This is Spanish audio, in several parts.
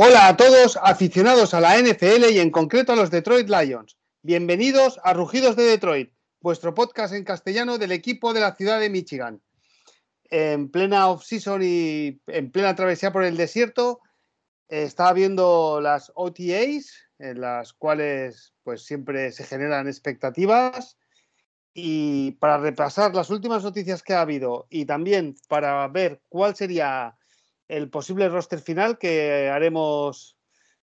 Hola a todos aficionados a la NFL y en concreto a los Detroit Lions. Bienvenidos a Rugidos de Detroit, vuestro podcast en castellano del equipo de la ciudad de Michigan. En plena off-season y en plena travesía por el desierto, estaba viendo las OTAs, en las cuales pues siempre se generan expectativas. Y para repasar las últimas noticias que ha habido y también para ver cuál sería el posible roster final que haremos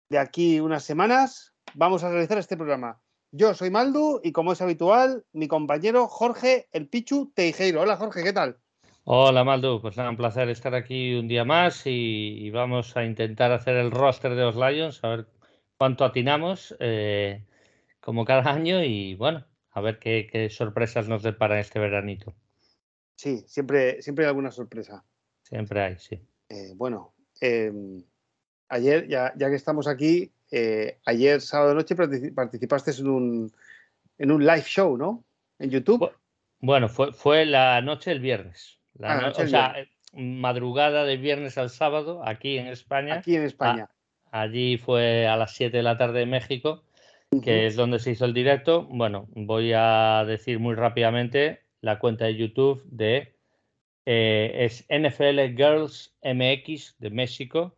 de aquí unas semanas. Vamos a realizar este programa. Yo soy Maldu y como es habitual, mi compañero Jorge El Pichu Teijeiro. Hola Jorge, ¿qué tal? Hola Maldu, pues nada, un placer estar aquí un día más y, vamos a intentar hacer el roster de los Lions, a ver cuánto atinamos eh, como cada año y bueno, a ver qué, sorpresas nos depara este veranito. Sí, siempre, siempre hay alguna sorpresa. Siempre hay, sí. Eh, bueno, em, ayer, ya, que estamos aquí, eh, ayer sábado noche participaste en un, en un live show, ¿no? En YouTube. Bueno, fue, fue la noche del viernes. La ah, o sea, madrugada de viernes al sábado, aquí en España. Aquí en España. allí fue a las 7 de la tarde en México, que es donde se hizo el directo. Bueno, voy a decir muy rápidamente la cuenta de YouTube de eh, es NFL Girls MX de México.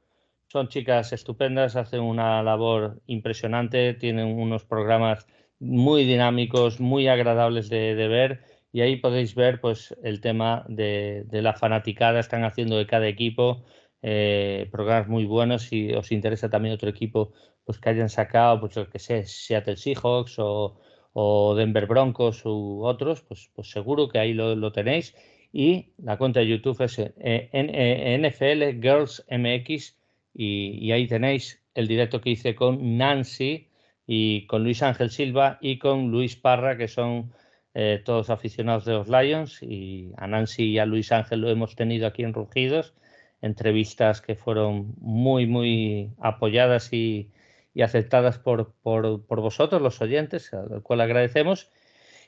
Son chicas estupendas, hacen una labor impresionante, tienen unos programas muy dinámicos, muy agradables de, ver y ahí podéis ver pues el tema de, la fanaticada, están haciendo de cada equipo eh, programas muy buenos. Si os interesa también otro equipo pues que hayan sacado, pues lo que sé, Seattle Seahawks o, Denver Broncos u otros, pues, pues seguro que ahí lo tenéis y la cuenta de YouTube es eh, NFL Girls MX y, ahí tenéis el directo que hice con Nancy y con Luis Ángel Silva y con Luis Parra, que son eh, todos aficionados de los Lions y a Nancy y a Luis Ángel lo hemos tenido aquí en Rugidos, entrevistas que fueron muy, muy apoyadas y, aceptadas por, por, por, vosotros, los oyentes, al cual agradecemos.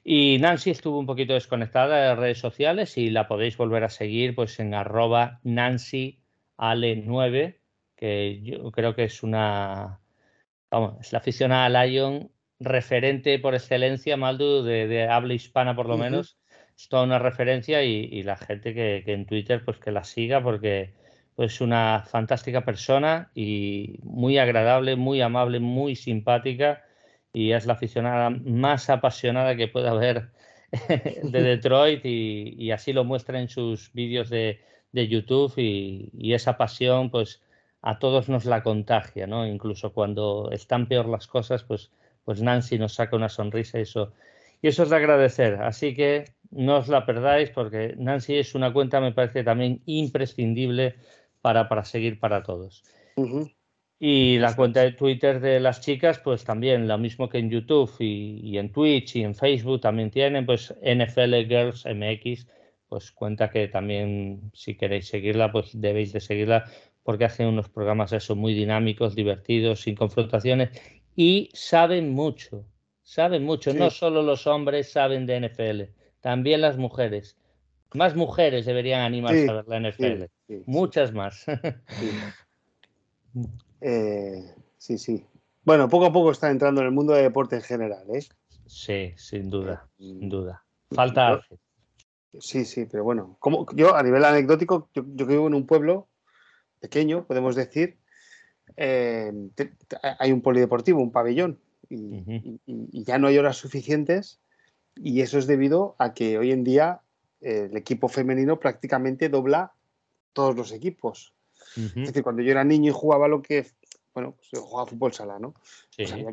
Y Nancy estuvo un poquito desconectada de redes sociales y la podéis volver a seguir pues en arroba nancyale9, que yo creo que es una, vamos, es la aficionada a Lion referente por excelencia, Maldu, de, habla hispana por lo menos. Es toda una referencia y, la gente que, en Twitter pues que la siga porque pues, es una fantástica persona y muy agradable, muy amable, muy simpática y es la aficionada más apasionada que pueda haber de Detroit y, así lo muestra en sus vídeos de, YouTube y, esa pasión pues a todos nos la contagia, ¿no? Incluso cuando están peor las cosas, pues, pues Nancy nos saca una sonrisa y eso, y eso es de agradecer. Así que no os la perdáis porque Nancy es una cuenta, me parece también imprescindible para, para seguir para todos. Y la cuenta de Twitter de las chicas, pues también lo mismo que en YouTube y, en Twitch y en Facebook también tienen, pues NFL Girls MX, pues cuenta que también si queréis seguirla, pues debéis de seguirla porque hacen unos programas eso muy dinámicos, divertidos, sin confrontaciones y saben mucho, saben mucho, no solo los hombres saben de NFL, también las mujeres. Más mujeres deberían animarse a ver la NFL, muchas más. Eh, sí, sí. Bueno, poco a poco está entrando en el mundo de deporte en general, ¿eh? Sí, sin duda, sin duda. Falta. Sí, sí, pero bueno, como yo a nivel anecdótico, yo, vivo en un pueblo pequeño, podemos decir, eh, hay un polideportivo, un pabellón, y, ya no hay horas suficientes, y eso es debido a que hoy en día el equipo femenino prácticamente dobla todos los equipos. Es decir, cuando yo era niño y jugaba lo que, bueno, pues yo jugaba fútbol sala, ¿no? Pues había,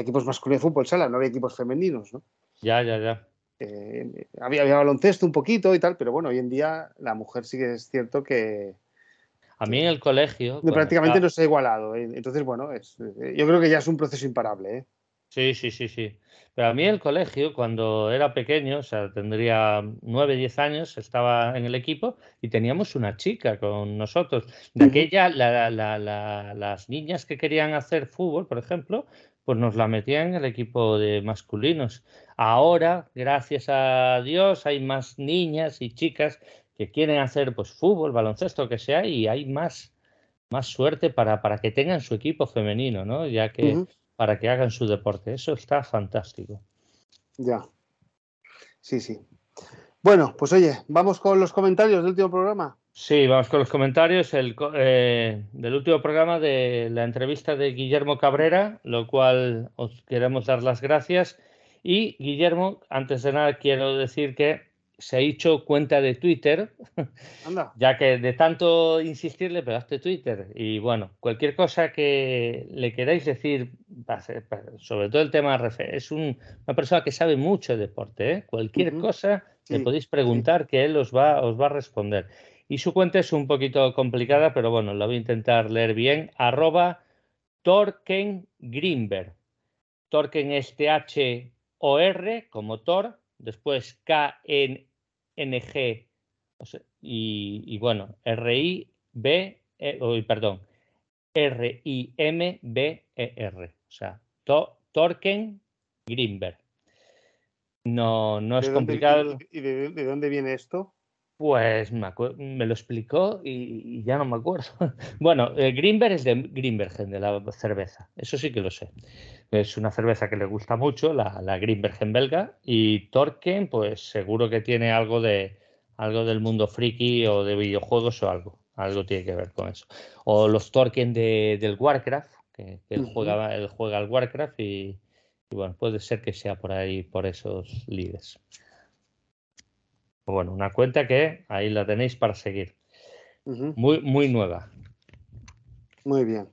equipos masculinos de fútbol sala, no había equipos femeninos, ¿no? Ya, ya, ya. Eh, había, había, baloncesto un poquito y tal, pero bueno, hoy en día la mujer sí que es cierto que... A mí en el colegio... prácticamente no se ha igualado. ¿eh? Entonces, bueno, es, eh, yo creo que ya es un proceso imparable. ¿eh? Sí, sí, sí, sí. Pero a mí el colegio, cuando era pequeño, o sea, tendría nueve, diez años, estaba en el equipo y teníamos una chica con nosotros. De aquella, las niñas que querían hacer fútbol, por ejemplo, pues nos la metían en el equipo de masculinos. Ahora, gracias a Dios, hay más niñas y chicas que quieren hacer pues fútbol, baloncesto, que sea, y hay más, más suerte para, para que tengan su equipo femenino, ¿no? Ya que para que hagan su deporte. Eso está fantástico. Ya. Sí, sí. Bueno, pues oye, vamos con los comentarios del último programa. Sí, vamos con los comentarios el, eh, del último programa de la entrevista de Guillermo Cabrera, lo cual os queremos dar las gracias. Y Guillermo, antes de nada, quiero decir que se ha hecho cuenta de Twitter, ya que de tanto insistir le pegaste Twitter. Y bueno, cualquier cosa que le queráis decir, sobre todo el tema es una persona que sabe mucho de deporte, ¿eh? cualquier cosa le podéis preguntar que él os va, os va a responder. Y su cuenta es un poquito complicada, pero bueno, la voy a intentar leer bien. Arroba Torken Greenberg. Torken es T-H-O-R como Thor, después K-N NG y, bueno, R-I-B, e, perdón, R-I-M-B-E-R, o sea, Torken Greenberg. No, no es complicado. ¿Y de, dónde viene esto? Pues me, lo explicó y, ya no me acuerdo. bueno, eh, Greenberg es de Greenbergen, de la cerveza. Eso sí que lo sé. Es una cerveza que le gusta mucho, la, la Greenbergen belga. Y Torken, pues seguro que tiene algo de algo del mundo friki o de videojuegos o algo. Algo tiene que ver con eso. O los Torken de, del Warcraft, que, él, juega, él juega al Warcraft y, bueno, puede ser que sea por ahí, por esos líderes. Bueno, una cuenta que ahí la tenéis para seguir. Muy, muy nueva. Muy bien.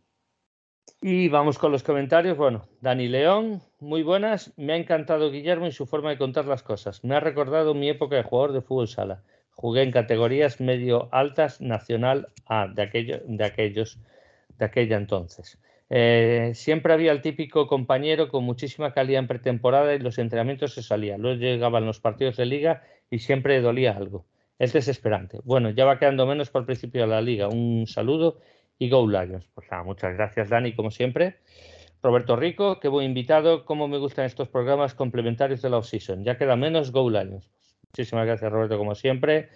Y vamos con los comentarios. Bueno, Dani León, muy buenas. Me ha encantado Guillermo y su forma de contar las cosas. Me ha recordado mi época de jugador de fútbol sala. Jugué en categorías medio altas nacional A de, aquello, de aquellos de aquella entonces. Eh, siempre había el típico compañero con muchísima calidad en pretemporada y los entrenamientos se salían. Luego llegaban los partidos de liga y siempre dolía algo. Es desesperante. Bueno, ya va quedando menos para el principio de la liga. Un saludo y Go Lions. Pues muchas gracias, Dani, como siempre. Roberto Rico, qué buen invitado. Cómo me gustan estos programas complementarios de la off-season. Ya queda menos Go Lions. Muchísimas gracias, Roberto, como siempre.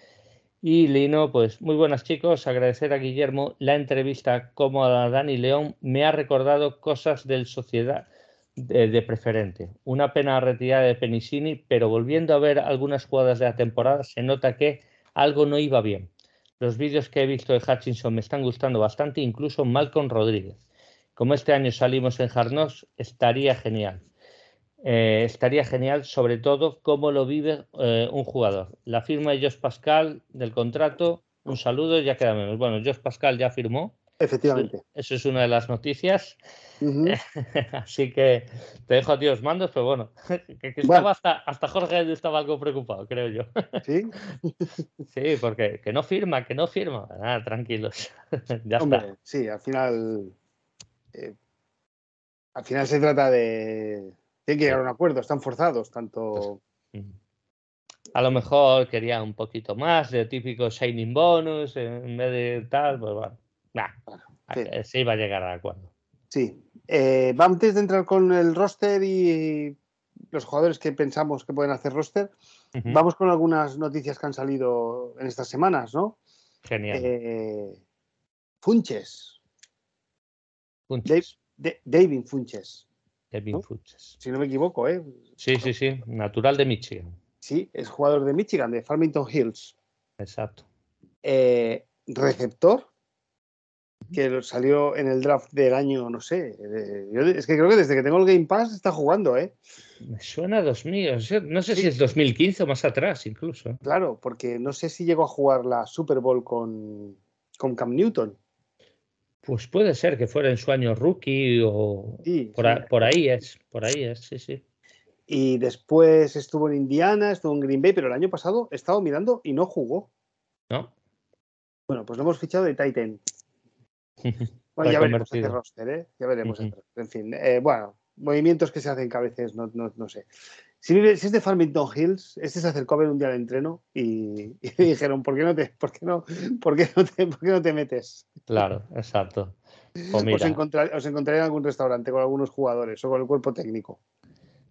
Y Lino, pues muy buenas chicos, agradecer a Guillermo la entrevista como a Dani León me ha recordado cosas del Sociedad de, preferente. Una pena retirada de Penisini, pero volviendo a ver algunas jugadas de la temporada se nota que algo no iba bien. Los vídeos que he visto de Hutchinson me están gustando bastante, incluso Malcolm Rodríguez. Como este año salimos en Jarnos, estaría genial. Eh, estaría genial, sobre todo, cómo lo vive eh, un jugador. La firma de Josh Pascal del contrato, un saludo, ya queda menos. Bueno, Josh Pascal ya firmó. Efectivamente. Eso es una de las noticias. Así que te dejo a ti los mandos, pero bueno, que, estaba hasta, hasta Jorge estaba algo preocupado, creo yo. Sí. sí, porque que no firma, que no firma. Ah, tranquilos. ya está. Sí, al final. Eh, al final se trata de. Tienen que llegar a un acuerdo, están forzados, tanto. Pues, a lo mejor quería un poquito más de típico signing bonus en vez de tal, pues bueno. Nah, sí. iba a llegar a acuerdo. Sí. Eh, antes de entrar con el roster y los jugadores que pensamos que pueden hacer roster, vamos con algunas noticias que han salido en estas semanas, ¿no? Genial. Eh, Funches. Funches. David Funches. David Funches. Si no me equivoco, ¿eh? Sí, sí, sí. Natural de Michigan. Sí, es jugador de Michigan, de Farmington Hills. Exacto. Eh, receptor que salió en el draft del año, no sé. es que creo que desde que tengo el Game Pass está jugando, ¿eh? Me suena 2000, no sé si es 2015 o más atrás incluso. Claro, porque no sé si llegó a jugar la Super Bowl con, con Cam Newton. Pues puede ser que fuera en su año rookie o por, por, ahí es, por ahí es, sí, sí. Y después estuvo en Indiana, estuvo en Green Bay, pero el año pasado he estado mirando y no jugó. ¿No? Bueno, pues lo hemos fichado de Titan. Bueno, ya veremos este roster, ¿eh? Ya veremos. En fin, eh, bueno, movimientos que se hacen que a veces no, no, sé. Si, es de Farmington Hills, este se acercó a ver un día al entreno y, le dijeron, ¿por qué no te, por qué no, por qué no te, por qué no te metes? Claro, exacto. Pues os, encontrar, os encontraré en algún restaurante con algunos jugadores o con el cuerpo técnico.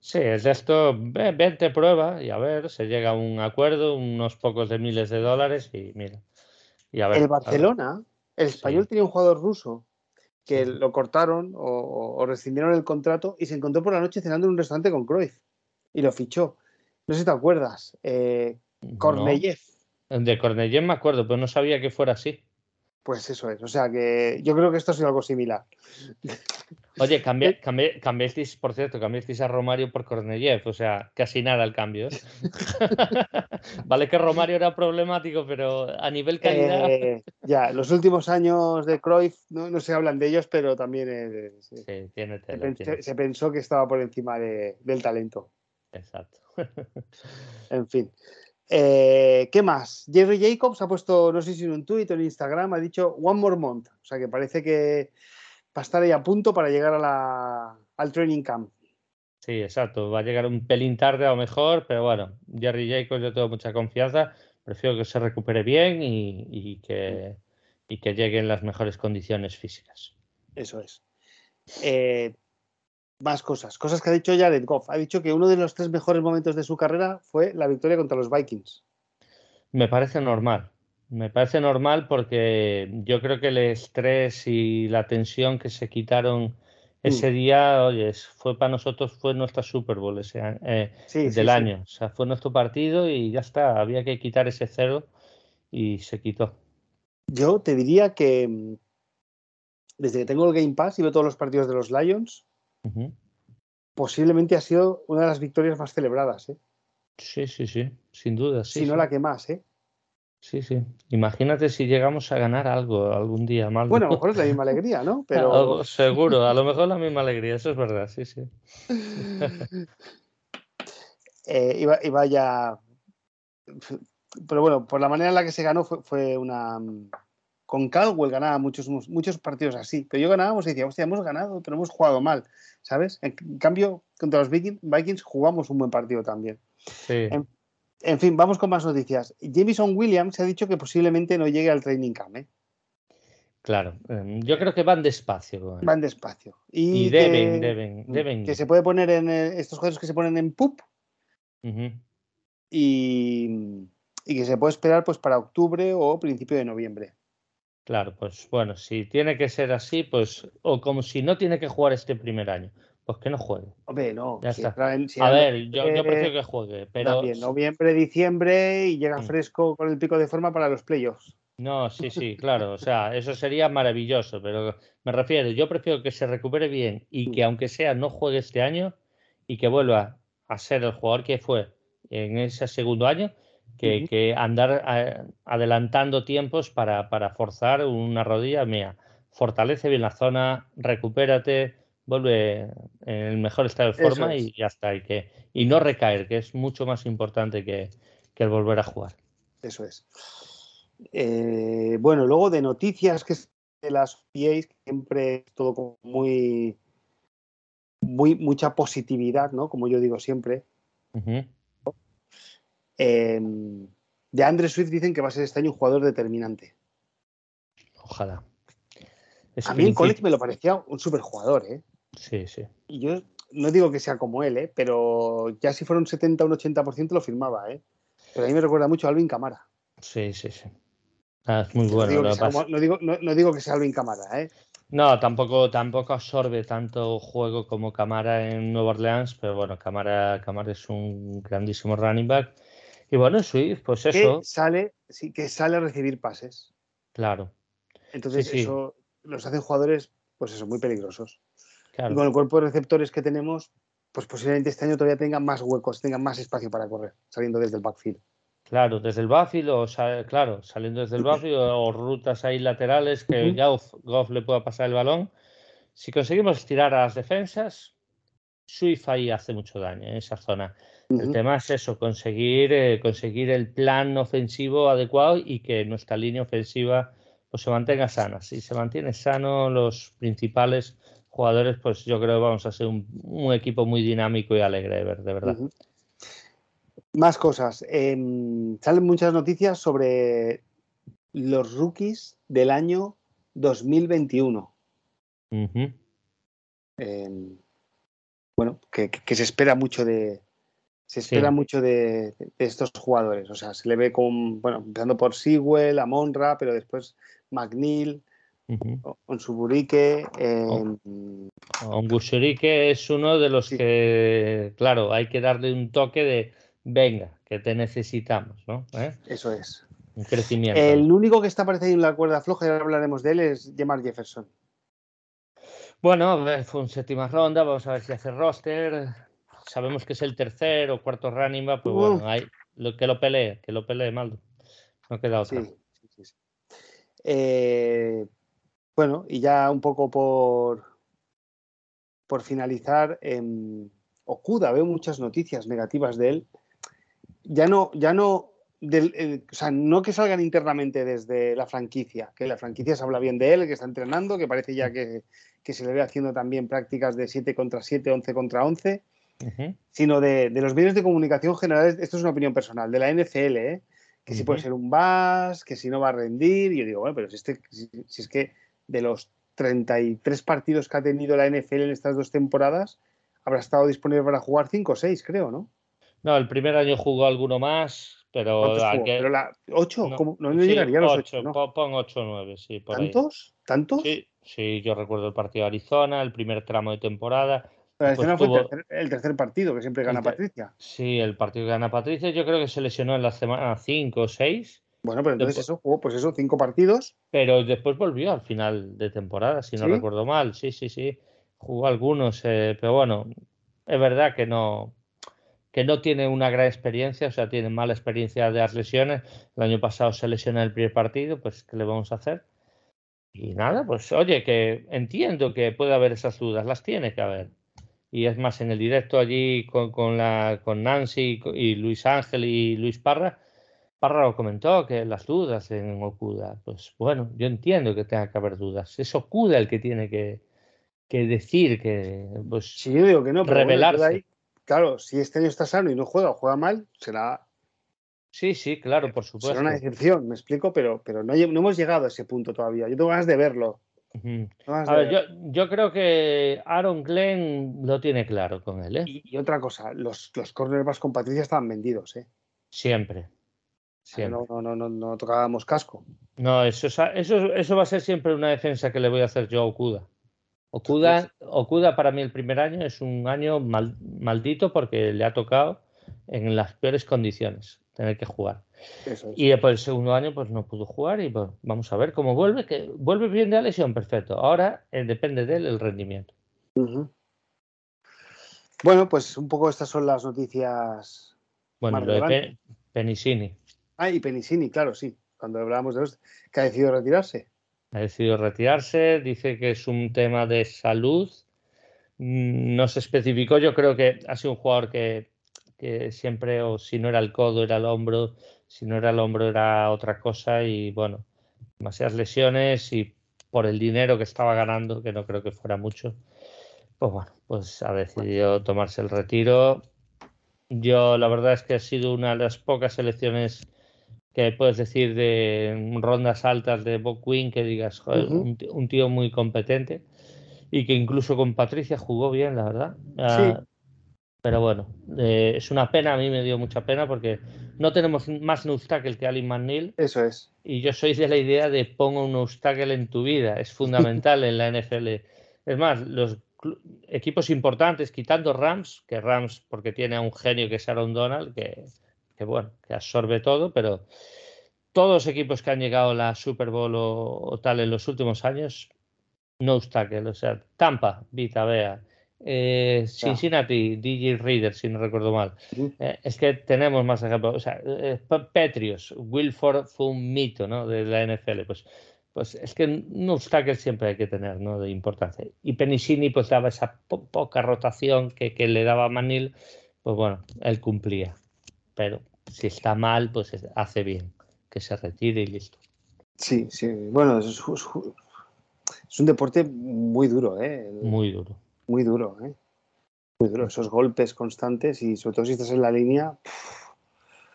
Sí, es esto, vente, prueba y a ver, se llega a un acuerdo, unos pocos de miles de dólares y mira. Y a ver, el Barcelona, el español tenía un jugador ruso que lo cortaron o, rescindieron el contrato y se encontró por la noche cenando en un restaurante con Cruyff y lo fichó. No sé si te acuerdas. Eh, Korneyev. De Korneyev me acuerdo, pero no sabía que fuera así. Pues eso es, o sea que yo creo que esto ha sido algo similar. Oye, cambié, cambiasteis, por cierto, cambiasteis a Romario por Korneyev, o sea, casi nada el cambio. ¿eh? vale que Romario era problemático, pero a nivel calidad. Eh, ya, los últimos años de Cruyff no, se hablan de ellos, pero también se, pensó que estaba por encima del talento. Exacto. en fin. Eh, ¿Qué más? Jerry Jacobs ha puesto, no sé si en un tweet o en Instagram, ha dicho One More Month. O sea que parece que va a estar ahí a punto para llegar al training camp. Sí, exacto. Va a llegar un pelín tarde a lo mejor, pero bueno, Jerry Jacobs yo tengo mucha confianza. Prefiero que se recupere bien y, que, y que llegue en las mejores condiciones físicas. Eso es. Eh, más cosas, cosas que ha dicho Jared Goff. Ha dicho que uno de los tres mejores momentos de su carrera fue la victoria contra los Vikings. Me parece normal. Me parece normal porque yo creo que el estrés y la tensión que se quitaron ese mm. día, oye, fue para nosotros, fue nuestra Super Bowl ese, eh, del año. O sea, fue nuestro partido y ya está. Había que quitar ese cero y se quitó. Yo te diría que mm, desde que tengo el Game Pass y veo todos los partidos de los Lions, Posiblemente ha sido una de las victorias más celebradas, ¿eh? Sí, sí, sí, sin duda. si no la que más, ¿eh? Sí, sí. Imagínate si llegamos a ganar algo algún día mal. Bueno, a lo mejor es la misma alegría, ¿no? Pero... seguro, a lo mejor la misma alegría, eso es verdad, sí, sí. eh, iba, iba, ya. Pero bueno, por la manera en la que se ganó fue una, con Caldwell ganaba muchos, muchos partidos así, pero yo ganábamos y decía, hostia, hemos ganado, pero hemos jugado mal, ¿sabes? En, cambio, contra los Vikings, jugamos un buen partido también. Sí. En, fin, vamos con más noticias. Jameson Williams ha dicho que posiblemente no llegue al training camp, ¿eh? Claro, em, yo creo que van despacio. Van despacio. Y, deben, deben, deben. Que se puede poner en estos juegos que se ponen en PUP. y, y que se puede esperar pues para octubre o principio de noviembre. Claro, pues bueno, si tiene que ser así, pues, o como si no tiene que jugar este primer año, pues que no juegue. Hombre, no. Ya está. a ver, yo, prefiero que juegue, pero. También, noviembre, diciembre y llega mm. fresco con el pico de forma para los playoffs. No, sí, sí, claro. O sea, eso sería maravilloso, pero me refiero, yo prefiero que se recupere bien y mm. que aunque sea no juegue este año y que vuelva a ser el jugador que fue en ese segundo año que, andar eh, adelantando tiempos para, forzar una rodilla mía. Fortalece bien la zona, recupérate, vuelve en el mejor estado de forma y ya está. Y, que, y no recaer, que es mucho más importante que, el volver a jugar. Eso es. Eh, bueno, luego de noticias que de las PAs, siempre todo muy, muy, mucha positividad, ¿no? Como yo digo siempre. Em, de Andre Swift dicen que va a ser este año un jugador determinante. Ojalá. a mí en college me lo parecía un super jugador, ¿eh? Sí, sí. Y yo no digo que sea como él, ¿eh? Pero ya si fuera un 70 o un 80% lo firmaba, ¿eh? Pero a mí me recuerda mucho a Alvin Camara. Sí, sí, sí. Ah, es muy bueno. No digo, no, digo, que sea Alvin Camara, ¿eh? No, tampoco, tampoco absorbe tanto juego como Camara en Nueva Orleans, pero bueno, Camara, Camara es un grandísimo running back y bueno, Swift, pues eso. Que sale, sí, que sale a recibir pases. Claro. Entonces, eso los hacen jugadores, pues eso, muy peligrosos. Y con el cuerpo de receptores que tenemos, pues posiblemente este año todavía tengan más huecos, tengan más espacio para correr, saliendo desde el backfield. Claro, desde el backfield o claro, saliendo desde el backfield o, rutas ahí laterales que Goff, le pueda pasar el balón. Si conseguimos estirar a las defensas, Swift ahí hace mucho daño en esa zona. El tema es eso, conseguir, eh, conseguir el plan ofensivo adecuado y que nuestra línea ofensiva pues, se mantenga sana. Si se mantiene sano, los principales jugadores, pues yo creo que vamos a ser un, equipo muy dinámico y alegre de ver, de verdad. Más cosas. Em, salen muchas noticias sobre los rookies del año 2021. Em, bueno, que, se espera mucho de. Se espera mucho de, estos jugadores. O sea, se le ve con. Bueno, empezando por Sewell, Amonra, pero después McNeil. Onsuburike. Eh, es uno de los que, claro, hay que darle un toque de venga, que te necesitamos, ¿no? ¿Eh? Eso es. Un crecimiento. El único que está apareciendo en la cuerda floja, y ahora hablaremos de él, es Jamar Jefferson. Bueno, fue un séptima ronda, vamos a ver si hace roster. Sabemos que es el tercer o cuarto running back, pues bueno, hay, lo, que lo pelee, que lo pelee Maldo. No queda otra. Sí, sí, sí. Eh, bueno, y ya un poco por, por finalizar, eh, Okuda, veo muchas noticias negativas de él. Ya no, ya no del, o sea, no que salgan internamente desde la franquicia, que la franquicia se habla bien de él, que está entrenando, que parece ya que, se le ve haciendo también prácticas de 7 contra 7, 11 contra 11, sino de, los medios de comunicación generales, esto es una opinión personal, de la NFL, ¿eh? que si puede ser un VAS, que si no va a rendir, y yo digo, bueno, pero si, este, si, es que de los 33 partidos que ha tenido la NFL en estas dos temporadas, habrá estado disponible para jugar 5 o 6, creo, ¿no? No, el primer año jugó alguno más, pero, pero la 8, no, no, llegaría a los 8. ¿no? Pon 8 o 9, sí. Por ¿Tantos? ¿Tantos? Sí, sí, yo recuerdo el partido de Arizona, el primer tramo de temporada. Pero Arizona fue el tercer, partido que siempre gana Patricia. Sí, el partido que gana Patricia, yo creo que se lesionó en la semana 5 o 6. Bueno, pero entonces eso jugó, pues eso, 5 partidos. Pero después volvió al final de temporada, si no recuerdo mal. Sí, sí, sí. Jugó algunos, eh, pero bueno, es verdad que no, que no tiene una gran experiencia, o sea, tiene mala experiencia de las lesiones. El año pasado se lesionó en el primer partido, pues ¿qué le vamos a hacer? Y nada, pues oye, que entiendo que puede haber esas dudas, las tiene que haber. Y es más, en el directo allí con, la, con Nancy y Luis Ángel y Luis Parra, Parra lo comentó, que las dudas en Okuda, pues bueno, yo entiendo que tenga que haber dudas. Es Okuda el que tiene que, decir que, pues, sí, yo digo que no, revelarse claro, si este año está sano y no juega o juega mal, será. Sí, sí, claro, por supuesto. Será una excepción, me explico, pero, pero no, hemos llegado a ese punto todavía. Yo tengo ganas de verlo. A ver, yo, creo que Aaron Glenn lo tiene claro con él. ¿eh? Y, otra cosa, los, los cornerbacks con Patricia estaban vendidos. ¿eh? Siempre. No, no, no, no, tocábamos casco. No, eso, eso, eso va a ser siempre una defensa que le voy a hacer yo a Okuda. Okuda, para mí el primer año es un año maldito porque le ha tocado en las peores condiciones tener que jugar. Y después el segundo año pues no pudo jugar y pues, vamos a ver cómo vuelve, que vuelve bien de la lesión, perfecto. Ahora eh, depende de él el rendimiento. Bueno, pues un poco estas son las noticias. Bueno, lo de Penicini. Ah, y Penicini, claro, sí. Cuando hablábamos de los que ha decidido retirarse ha decidido retirarse, dice que es un tema de salud. Mm, no se especificó, yo creo que ha sido un jugador que, siempre, o si no era el codo, era el hombro, si no era el hombro, era otra cosa. Y bueno, demasiadas lesiones y por el dinero que estaba ganando, que no creo que fuera mucho, pues bueno, pues ha decidido tomarse el retiro. Yo la verdad es que ha sido una de las pocas selecciones que puedes decir de rondas altas de Bob Quinn que digas, un, tío muy competente y que incluso con Patricia jugó bien, la verdad. Ah, pero bueno, eh, es una pena, a mí me dio mucha pena porque no tenemos más Nustakel que Ali McNeil. Eso es. Y yo soy de la idea de pongo un Nustakel en tu vida, es fundamental en la NFL. Es más, los equipos importantes, quitando Rams, que Rams porque tiene a un genio que es Aaron Donald, que que bueno, que absorbe todo, pero todos los equipos que han llegado a la Super Bowl o, tal en los últimos años, no tackle, o sea, Tampa, Vita, Bea, eh, Cincinnati, DJ Reader, si no recuerdo mal. Eh, es que tenemos más ejemplos. O sea, eh, Petrios, Wilford fue un mito ¿no? de la NFL. Pues, pues es que no tackle siempre hay que tener ¿no? de importancia. Y Penicini pues daba esa poca rotación que, que, le daba Manil. Pues bueno, él cumplía pero si está mal, pues hace bien que se retire y listo. Sí, sí, bueno, es, Es un deporte muy duro, ¿eh? Muy duro. Muy duro, ¿eh? Muy duro. Esos golpes constantes y sobre todo si estás en la línea.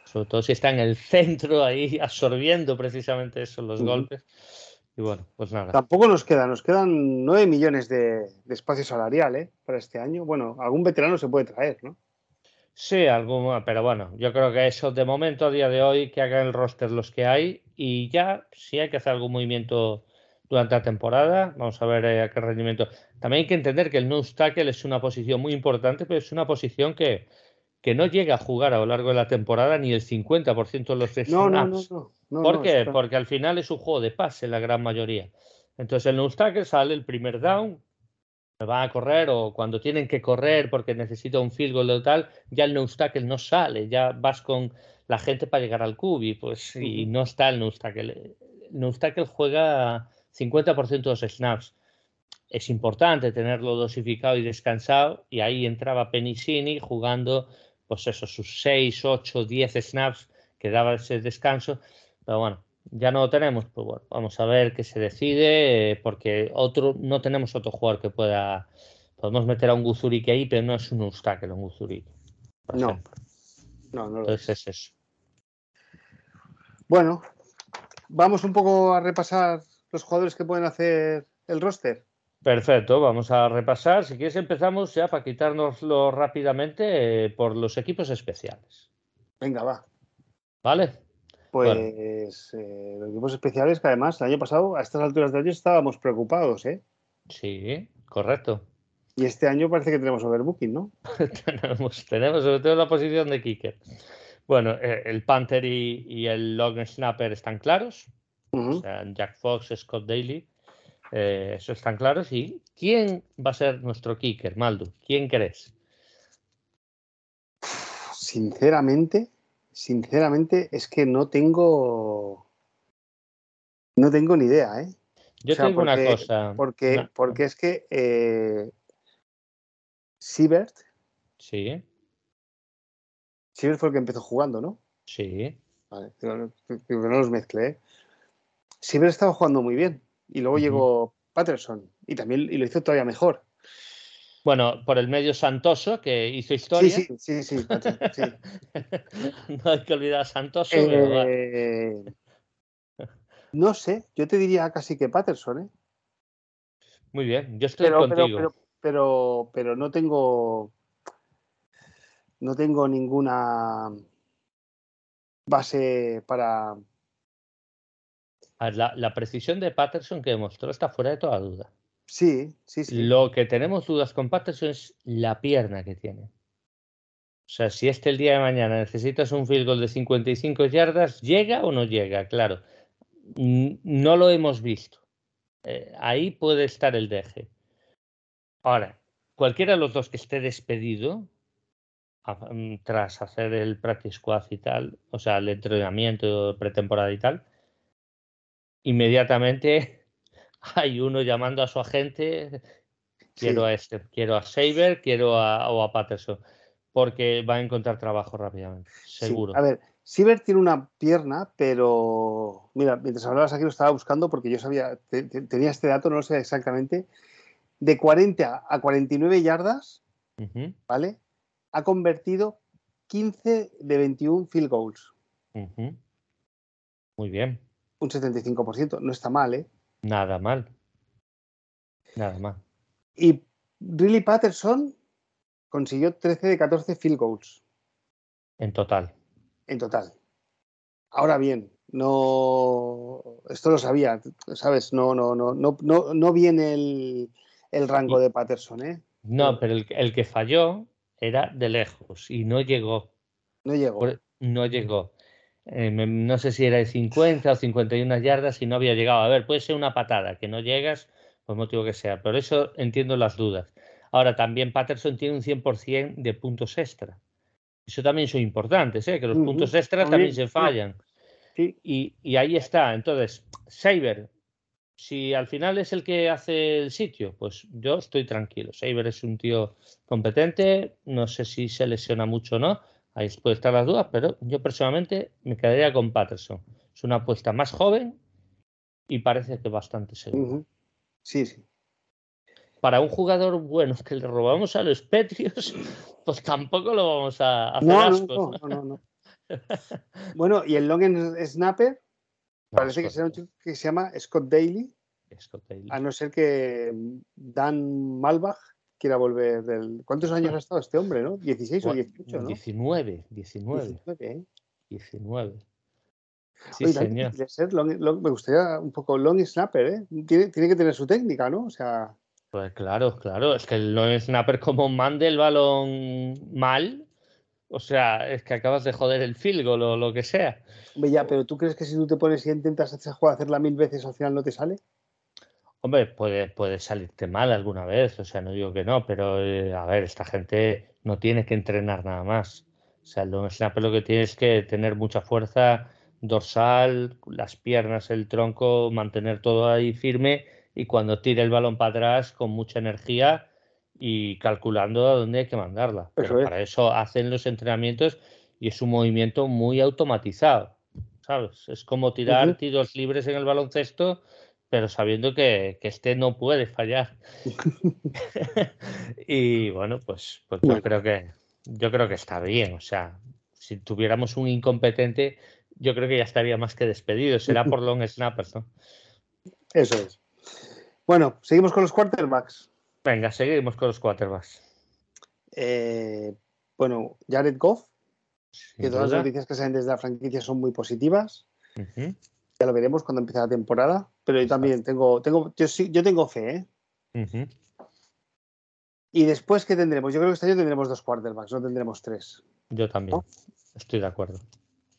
Sobre todo si está en el centro ahí absorbiendo precisamente eso, los golpes. Y bueno, pues nada. Tampoco nos queda, nos quedan 9 millones de, espacio salarial ¿eh? para este año. Bueno, algún veterano se puede traer, ¿no? Sí, algún, pero bueno, yo creo que eso de momento, a día de hoy, que hagan el roster los que hay y ya, si hay que hacer algún movimiento durante la temporada, vamos a ver eh, a qué rendimiento. También hay que entender que el no tackle es una posición muy importante, pero es una posición que, que no llega a jugar a lo largo de la temporada ni el 50% de los snaps. No, no, no, no, ¿Por qué? Porque al final es un juego de pase la gran mayoría. Entonces el no tackle sale el primer down, van a correr o cuando tienen que correr porque necesita un field goal o tal, ya el no tackle no sale, ya vas con la gente para llegar al cubi, pues y no está el no tackle. El tackle juega 50% de los snaps. Es importante tenerlo dosificado y descansado y ahí entraba Penicini jugando pues eso, sus 6, 8, 10 snaps que daba ese descanso. Pero bueno, ya no lo tenemos, pues bueno, vamos a ver qué se decide, porque otro, no tenemos otro jugador que pueda. Podemos meter a un Guzurique ahí, pero no es un obstáculo un Guzurique. No. No, no Entonces es eso. Bueno, vamos un poco a repasar los jugadores que pueden hacer el roster. Perfecto, vamos a repasar. Si quieres empezamos ya para quitárnoslo rápidamente eh, por los equipos especiales. Venga, va. ¿Vale? Pues eh, los equipos especiales que además el año pasado a estas alturas de año estábamos preocupados, ¿eh? Sí, correcto. Y este año parece que tenemos overbooking, ¿no? tenemos, tenemos sobre todo la posición de kicker. Bueno, eh, el Panther y, el Long Snapper están claros. Jack Fox, Scott Daly. Eh, eso están claros. ¿Y quién va a ser nuestro kicker, Maldo? ¿Quién crees? Sinceramente, sinceramente es que no tengo. No tengo ni idea, ¿eh? Yo tengo una cosa. Porque, porque es que eh, Siebert. Sí. Siebert fue el que empezó jugando, ¿no? Sí. Vale, no los mezclé. ¿eh? Siebert estaba jugando muy bien. Y luego llegó Patterson. Y también y lo hizo todavía mejor. Bueno, por el medio Santoso, que hizo historia. Sí, sí, sí, sí, no hay que olvidar a Santoso. Eh, no sé, yo te diría casi que Patterson, ¿eh? Muy bien, yo estoy contigo. Pero, pero, no tengo. No tengo ninguna base para. La, la precisión de Patterson que demostró está fuera de toda duda. Sí, sí, sí. Lo que tenemos dudas con Patterson es la pierna que tiene. O sea, si este el día de mañana necesitas un field goal de 55 yardas, ¿llega o no llega? Claro, no lo hemos visto. Eh, ahí puede estar el deje. Ahora, cualquiera de los dos que esté despedido, mm, tras hacer el practice squad y tal, o sea, el entrenamiento pretemporada y tal, inmediatamente hay uno llamando a su agente, quiero a este, quiero a Saber, quiero a, o a Patterson, porque va a encontrar trabajo rápidamente, seguro. A ver, Saber tiene una pierna, pero mira, mientras hablabas aquí lo estaba buscando porque yo sabía, tenía este dato, no lo sé exactamente, de 40 a 49 yardas, ¿vale? Ha convertido 15 de 21 field goals. Muy bien. Un 75%, no está mal, ¿eh? Nada mal. Nada mal. Y Riley Patterson consiguió 13 de 14 field goals. En total. En total. Ahora bien, no. Esto lo sabía, ¿sabes? No, no, no, no, no, no viene el, el rango de Patterson, ¿eh? No, pero el, el, que falló era de lejos y no llegó. No llegó. no llegó. Eh, no sé si era de 50 o 51 yardas y no había llegado. A ver, puede ser una patada, que no llegas, por motivo que sea. Por eso entiendo las dudas. Ahora, también Patterson tiene un 100% de puntos extra. Eso también son importantes, ¿eh? que los puntos extra también se fallan. Y, y, ahí está. Entonces, Saber, si al final es el que hace el sitio, pues yo estoy tranquilo. Saber es un tío competente, no sé si se lesiona mucho o no, Ahí puede estar las dudas, pero yo personalmente me quedaría con Patterson. Es una apuesta más joven y parece que bastante segura. Sí, sí. Para un jugador bueno que le robamos a los Petrios, pues tampoco lo vamos a hacer No, ascos. no, no, no, no. Bueno, y el long snapper parece que será un chico que se llama Scott Daly, Scott Daly. a no ser que Dan Malbach quiera volver del. ¿Cuántos años ha estado este hombre, no? 16 o 18, ¿no? 19, 19, 19, ¿eh? 19. Sí, Oye, también señor. tiene que ser long- long- me gustaría un poco long snapper, ¿eh? Tiene, tiene que tener su técnica, ¿no? O sea, Pues claro, claro. Es que el long snapper como mande el balón mal, o sea, es que acabas de joder el field goal o lo que sea. ya, pero ¿tú crees que si tú te pones y intentas jugada hacerla mil veces al final no te sale? Hombre, puede, puede salirte mal alguna vez, o sea, no digo que no, pero eh, a ver, esta gente no tiene que entrenar nada más. O sea, el snapper lo que tiene es que tener mucha fuerza dorsal, las piernas, el tronco, mantener todo ahí firme y cuando tire el balón para atrás con mucha energía y calculando a dónde hay que mandarla. Pero es. para eso hacen los entrenamientos y es un movimiento muy automatizado, ¿sabes? Es como tirar tiros libres en el baloncesto pero sabiendo que, que este no puede fallar. y bueno, pues, pues yo Bueno. creo que yo creo que está bien. O sea, si tuviéramos un incompetente, yo creo que ya estaría más que despedido. Será por long snappers, ¿no? Eso es. Bueno, seguimos con los quarterbacks. Venga, seguimos con los quarterbacks. Eh, bueno, Jared Goff, Sin que todas las noticias que salen desde la franquicia son muy positivas. Ujú, Ya lo veremos cuando empiece la temporada. Pero yo también tengo, tengo, yo, sí- yo tengo fe, ¿eh? Y después, ¿qué tendremos? Yo creo que este año tendremos dos quarterbacks, no tendremos tres. Yo también. ¿No? Estoy de acuerdo.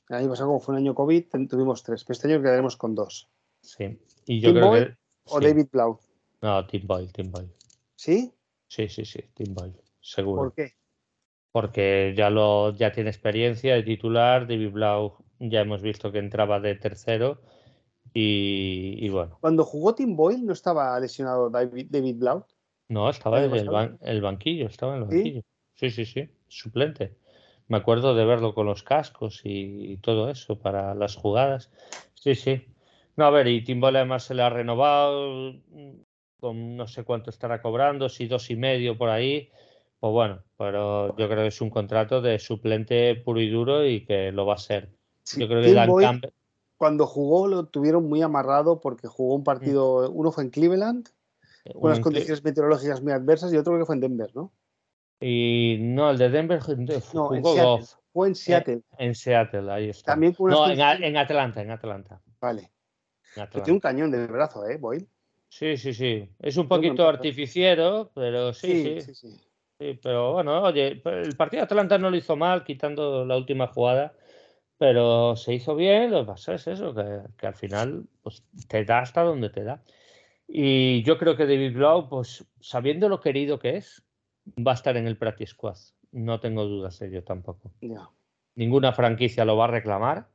El año pasado, como fue un año COVID, tuvimos tres. Pero este año quedaremos con dos. Sí. Y yo Tim creo Boyle que. O sí. David Blau. No, Tim Boyle, Tim Boyle. ¿Sí? Sí, sí, sí, Tim Boyle. Seguro. ¿Por qué? porque ya lo ya tiene experiencia de titular. David Blau ya hemos visto que entraba de tercero y, y bueno, Cuando jugó Tim Boyle, ¿no estaba lesionado David, David Blau? no estaba ¿El en el, pasado? ban- el banquillo, estaba en el banquillo. Sí, sí, sí, suplente. Me acuerdo de verlo con los cascos y, y todo eso para las jugadas. Sí, sí. No, a ver, y Tim Boyle además se le ha renovado mm, con no sé cuánto estará cobrando, si dos y medio por ahí. Pues bueno, pero yo creo que es un contrato de suplente puro y duro y que lo va a ser. Sí, Yo creo que Dan Campbell. cuando jugó, lo tuvieron muy amarrado porque jugó un partido, uno fue en Cleveland, con unas un- condiciones meteorológicas muy adversas, y otro creo que fue en Denver, ¿no? Y no, el de Denver de- No, en Seattle. Fue en Seattle. en Seattle, ahí está. También con unas No, en, Atlanta, en Atlanta. Vale. en Atlanta. tiene un cañón de brazo, ¿eh, Boyle? Sí, sí, sí. Es un poquito artificiero, pero sí, sí, sí, sí. sí, Pero bueno, oye, el partido de Atlanta no lo hizo mal, quitando la última jugada, pero se hizo bien. Lo que pasa es eso, que, que al final pues, te da hasta donde te da. Y yo creo que David Blau, pues sabiendo lo querido que es, va a estar en el practice squad. No tengo dudas de ello tampoco. Ya. Ninguna franquicia lo va a reclamar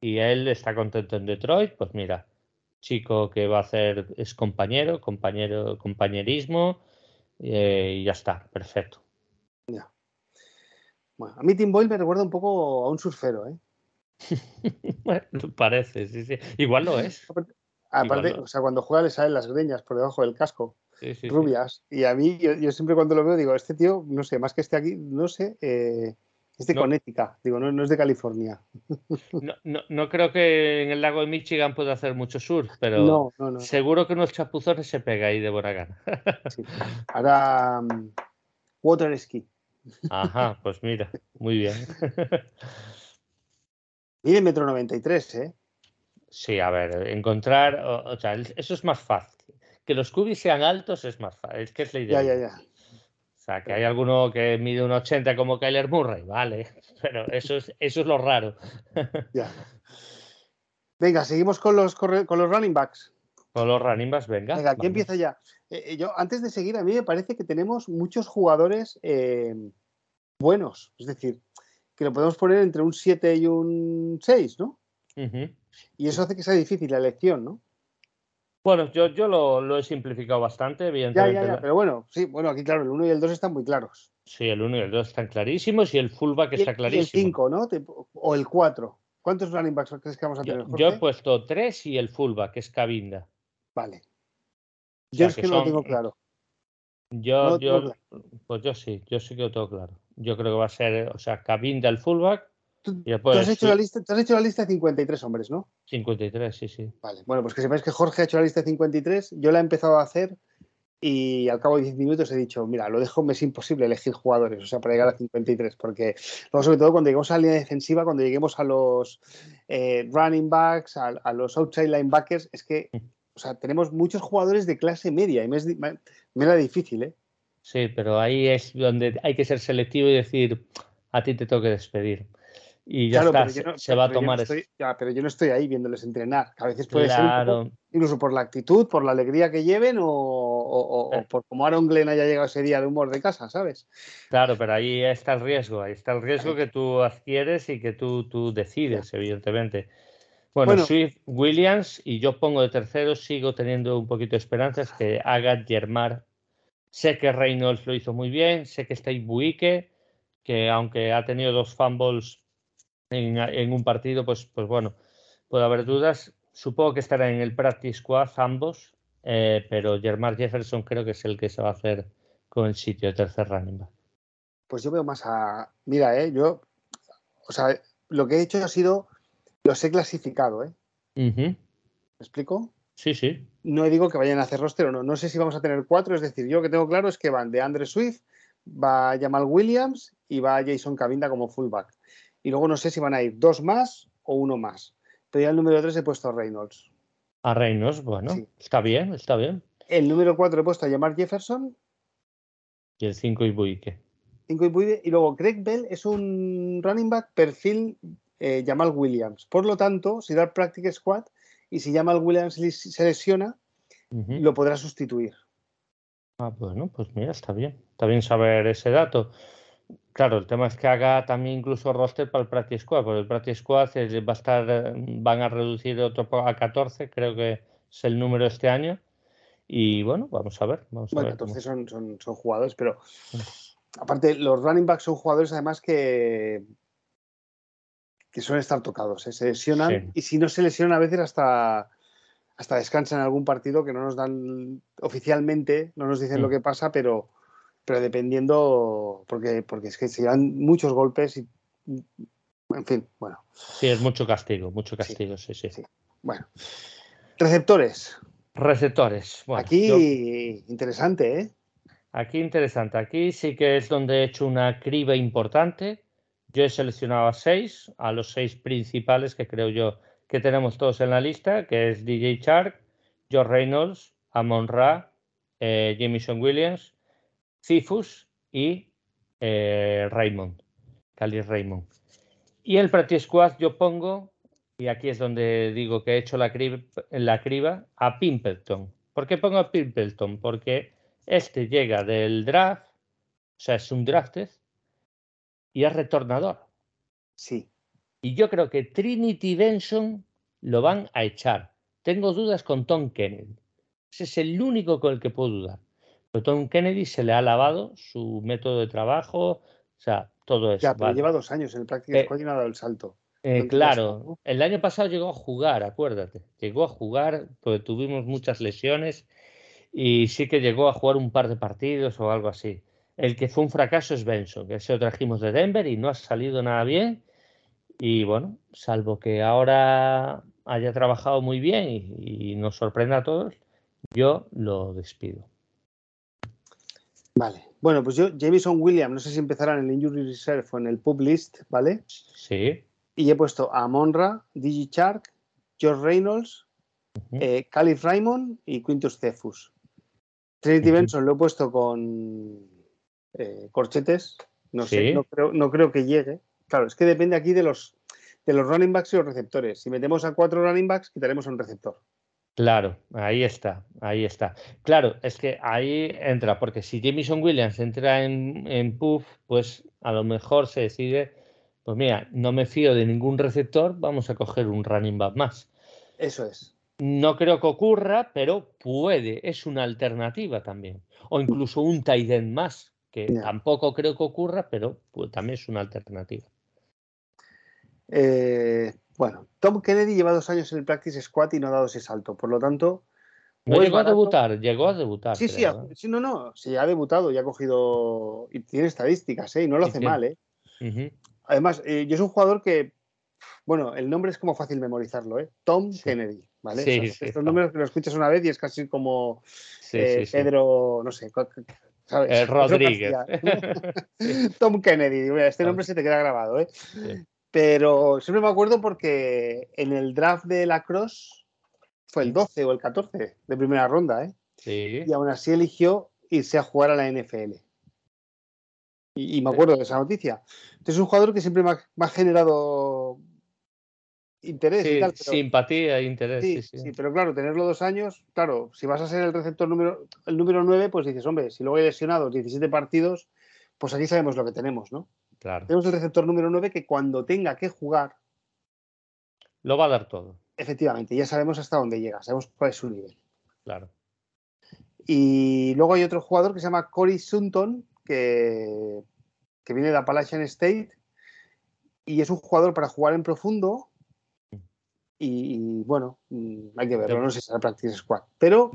y él está contento en Detroit. Pues mira, chico que va a hacer es compañero, compañero, compañerismo eh, y ya está, perfecto. ya. Bueno, a mí Tim Boyle me recuerda un poco a un surfero, ¿eh? Bueno, parece, sí, sí. Igual lo es. Aparte, o sea, cuando juega le salen las greñas por debajo del casco, Sí, sí, sí. rubias. Y a mí, yo, yo siempre cuando lo veo digo, este tío, no sé, más que esté aquí, no sé, eh, es de No. Connecticut, digo, no, no es de California. No, no, no creo que en el lago de Michigan pueda hacer mucho surf, pero No, no, no. seguro que unos chapuzones se pega ahí de sí. Ahora, mm, water ski. Ajá, pues mira, muy bien. Mide metro 93, ¿eh? Sí, a ver, encontrar, o, o sea, eso es más fácil. Que los cubis sean altos es más fácil, es que es la idea. Ya, ya, ya. O sea, que hay alguno que mide un 80 como Kyler Murray, vale, pero eso es, eso es lo raro. ya. Venga, seguimos con los, con los running backs. Con los running backs, venga. Venga, aquí vamos. empieza ya. Eh, eh, yo, antes de seguir, a mí me parece que tenemos muchos jugadores eh, buenos. Es decir, que lo podemos poner entre un 7 y un 6, ¿no? Ujú. Y eso hace que sea difícil la elección, ¿no? Bueno, yo, yo lo, lo he simplificado bastante, Ya, evidentemente. ya, ya. la- Pero bueno, sí, bueno, aquí claro, el 1 y el 2 están muy claros. Sí, el 1 y el 2 están clarísimos y el fullback Y el- está y el clarísimo. 5, ¿no? O el 4. ¿Cuántos running backs crees que vamos a tener? Yo, yo he puesto 3 y el fullback, que es Cabinda. Vale. Yo es que, no lo tengo claro. Yo, yo, pues yo sí, yo sí que lo tengo claro. Yo creo que va a ser, o sea, Cabinda el fullback. Tú, has hecho la lista, has hecho la lista de 53 hombres, ¿no? 53, sí, sí. Vale, bueno, pues que sepáis que Jorge ha hecho la lista de 53. Yo la he empezado a hacer y al cabo de 10 minutos he dicho, mira, lo dejo, me es imposible elegir jugadores, o sea, para llegar a 53, porque luego sobre todo cuando lleguemos a la línea defensiva, cuando lleguemos a los eh, running backs, a, los outside linebackers, es que, o sea, tenemos muchos jugadores de clase media y me, es, me, era difícil, ¿eh? Sí, pero ahí es donde hay que ser selectivo y decir, a ti te tengo que despedir y ya está, se, va a tomar. Ya, pero yo no estoy ahí viéndoles entrenar. A veces puede ser incluso por la actitud, por la alegría que lleven o, eh. por cómo Aaron Glenn haya llegado ese día de humor de casa, ¿sabes? Claro, pero ahí está el riesgo, ahí está el riesgo que tú adquieres y que tú, tú decides, evidentemente. Bueno, Swift, Williams y yo pongo de tercero, sigo teniendo un poquito de esperanzas que haga Germar. Sé que Reynolds lo hizo muy bien, sé que está Ibuike, que aunque ha tenido dos fumbles en, un partido, pues, pues bueno, puede haber dudas. Supongo que estará en el practice squad ambos, eh, pero Germán Jefferson creo que es el que se va a hacer con el sitio de tercer running back. Pues yo veo más a. Mira, eh, yo. O sea, lo que he hecho ha sido. Los he clasificado, ¿eh? ¿Me explico? Sí, sí. No digo que vayan a hacer roster o no. No sé si vamos a tener cuatro. Es decir, yo lo que tengo claro es que van de Andre Swift, va Jamal Williams y va Jason Cabinda como fullback. Y luego no sé si van a ir dos más o uno más. Pero ya el número 3 he puesto a Reynolds. A Reynolds, bueno, está bien, está bien. El número 4 he puesto a Jamar Jefferson. Y el 5 Ibuike. 5 Ibuike. Y luego Greg Bell es un running back perfil eh, Jamal Williams. Por lo tanto, si da practice squad y si Jamal Williams se lesiona, lo podrá sustituir. Ah, bueno, pues mira, está bien. Está bien saber ese dato. Claro, el tema es que haga también incluso roster para el Practice Squad, porque el Practice Squad va a estar, van a reducir otro a 14, creo que es el número este año. Y bueno, vamos a ver. Vamos bueno, entonces son, son, son, jugadores, pero aparte, los running backs son jugadores además que, que suelen estar tocados, ¿eh? se lesionan y si no se lesionan a veces hasta, hasta descansan en algún partido que no nos dan oficialmente, no nos dicen lo mm. que pasa, pero pero dependiendo, porque, porque es que se dan muchos golpes y, en fin, bueno. Sí, es mucho castigo, mucho castigo, sí, sí. sí. Bueno, receptores. Receptores. Aquí interesante, ¿eh? Aquí interesante. Aquí sí que es donde he hecho una criba importante. Yo he seleccionado a seis, a los seis principales que creo yo que tenemos todos en la lista, que es DJ Shark, George Reynolds, Amon Ra, eh, Jameson Williams, Cifus y eh, Raymond, Cali Raymond. Y el Practice Squad yo pongo, y aquí es donde digo que he hecho la, la criba, a Pimpleton. ¿Por qué pongo a Pimpleton? Porque este llega del draft, o sea, es un drafted, y es retornador. Sí. Y yo creo que Trinity Benson lo van a echar. Tengo dudas con Tom Kennedy. Ese es el único con el que puedo dudar. Tom Kennedy se le ha lavado su método de trabajo, o sea, todo eso. Ya, pero lleva dos años en el práctico eh, y no ha dado el salto. Eh, claro, el año pasado llegó a jugar, acuérdate, llegó a jugar, porque tuvimos muchas lesiones y sí que llegó a jugar un par de partidos o algo así. El que fue un fracaso es Benson, que se lo trajimos de Denver y no ha salido nada bien. Y bueno, salvo que ahora haya trabajado muy bien y nos sorprenda a todos, yo lo despido. Vale. Bueno, pues yo, Jameson Williams, no sé si empezarán en el Injury Reserve o en el Pub List, ¿vale? Sí. Y he puesto a Monra, Digi Shark, George Reynolds, uh Calif Raymond y Quintus Cephus. Trinity Benson lo he puesto con eh, corchetes. No sé, no creo, no creo que llegue. Claro, es que depende aquí de los, de los running backs y los receptores. Si metemos a cuatro running backs, quitaremos un receptor. Claro, ahí está, ahí está. Claro, es que ahí entra, porque si Jameson Williams entra en, en Puff, pues a lo mejor se decide, pues mira, no me fío de ningún receptor, vamos a coger un running back más. Eso es. No creo que ocurra, pero puede, es una alternativa también. O incluso un tight end más, que tampoco creo que ocurra, pero pues, también es una alternativa. Eh, bueno, Tom Kennedy lleva dos años en el Practice Squad y no ha dado ese salto. Por lo tanto, No llegó a debutar, llegó a debutar. Sí, sí, ¿eh? sí, no, no, sí, ha debutado y ha cogido. Y tiene estadísticas, ¿eh? Y no lo hace mal, ¿eh? Además, eh, yo soy un jugador que. Bueno, el nombre es como fácil memorizarlo, ¿eh? Tom Kennedy, ¿vale? Sí, estos números que lo escuchas una vez y es casi como eh, Pedro, no sé, ¿sabes? Rodríguez. Tom Kennedy, este nombre se te queda grabado, ¿eh? Pero siempre me acuerdo porque en el draft de la Cross fue el 12 o el 14 de primera ronda, ¿eh? Sí. Y aún así eligió irse a jugar a la NFL. Y, me acuerdo de esa noticia. Entonces es un jugador que siempre me ha, generado interés y tal. simpatía e interés. Sí sí, pero claro, tenerlo dos años, claro, si vas a ser el receptor número, el número 9, pues dices, hombre, si luego hay lesionado 17 partidos, pues aquí sabemos lo que tenemos, ¿no? Claro. Tenemos el receptor número 9 que cuando tenga que jugar. Lo va a dar todo. Efectivamente, ya sabemos hasta dónde llega, sabemos cuál es su nivel. Claro. Y luego hay otro jugador que se llama Cory Sutton, que, que viene de Appalachian State, y es un jugador para jugar en profundo. Y, bueno, mm, hay que verlo, no sé si será Practice Squad. Pero.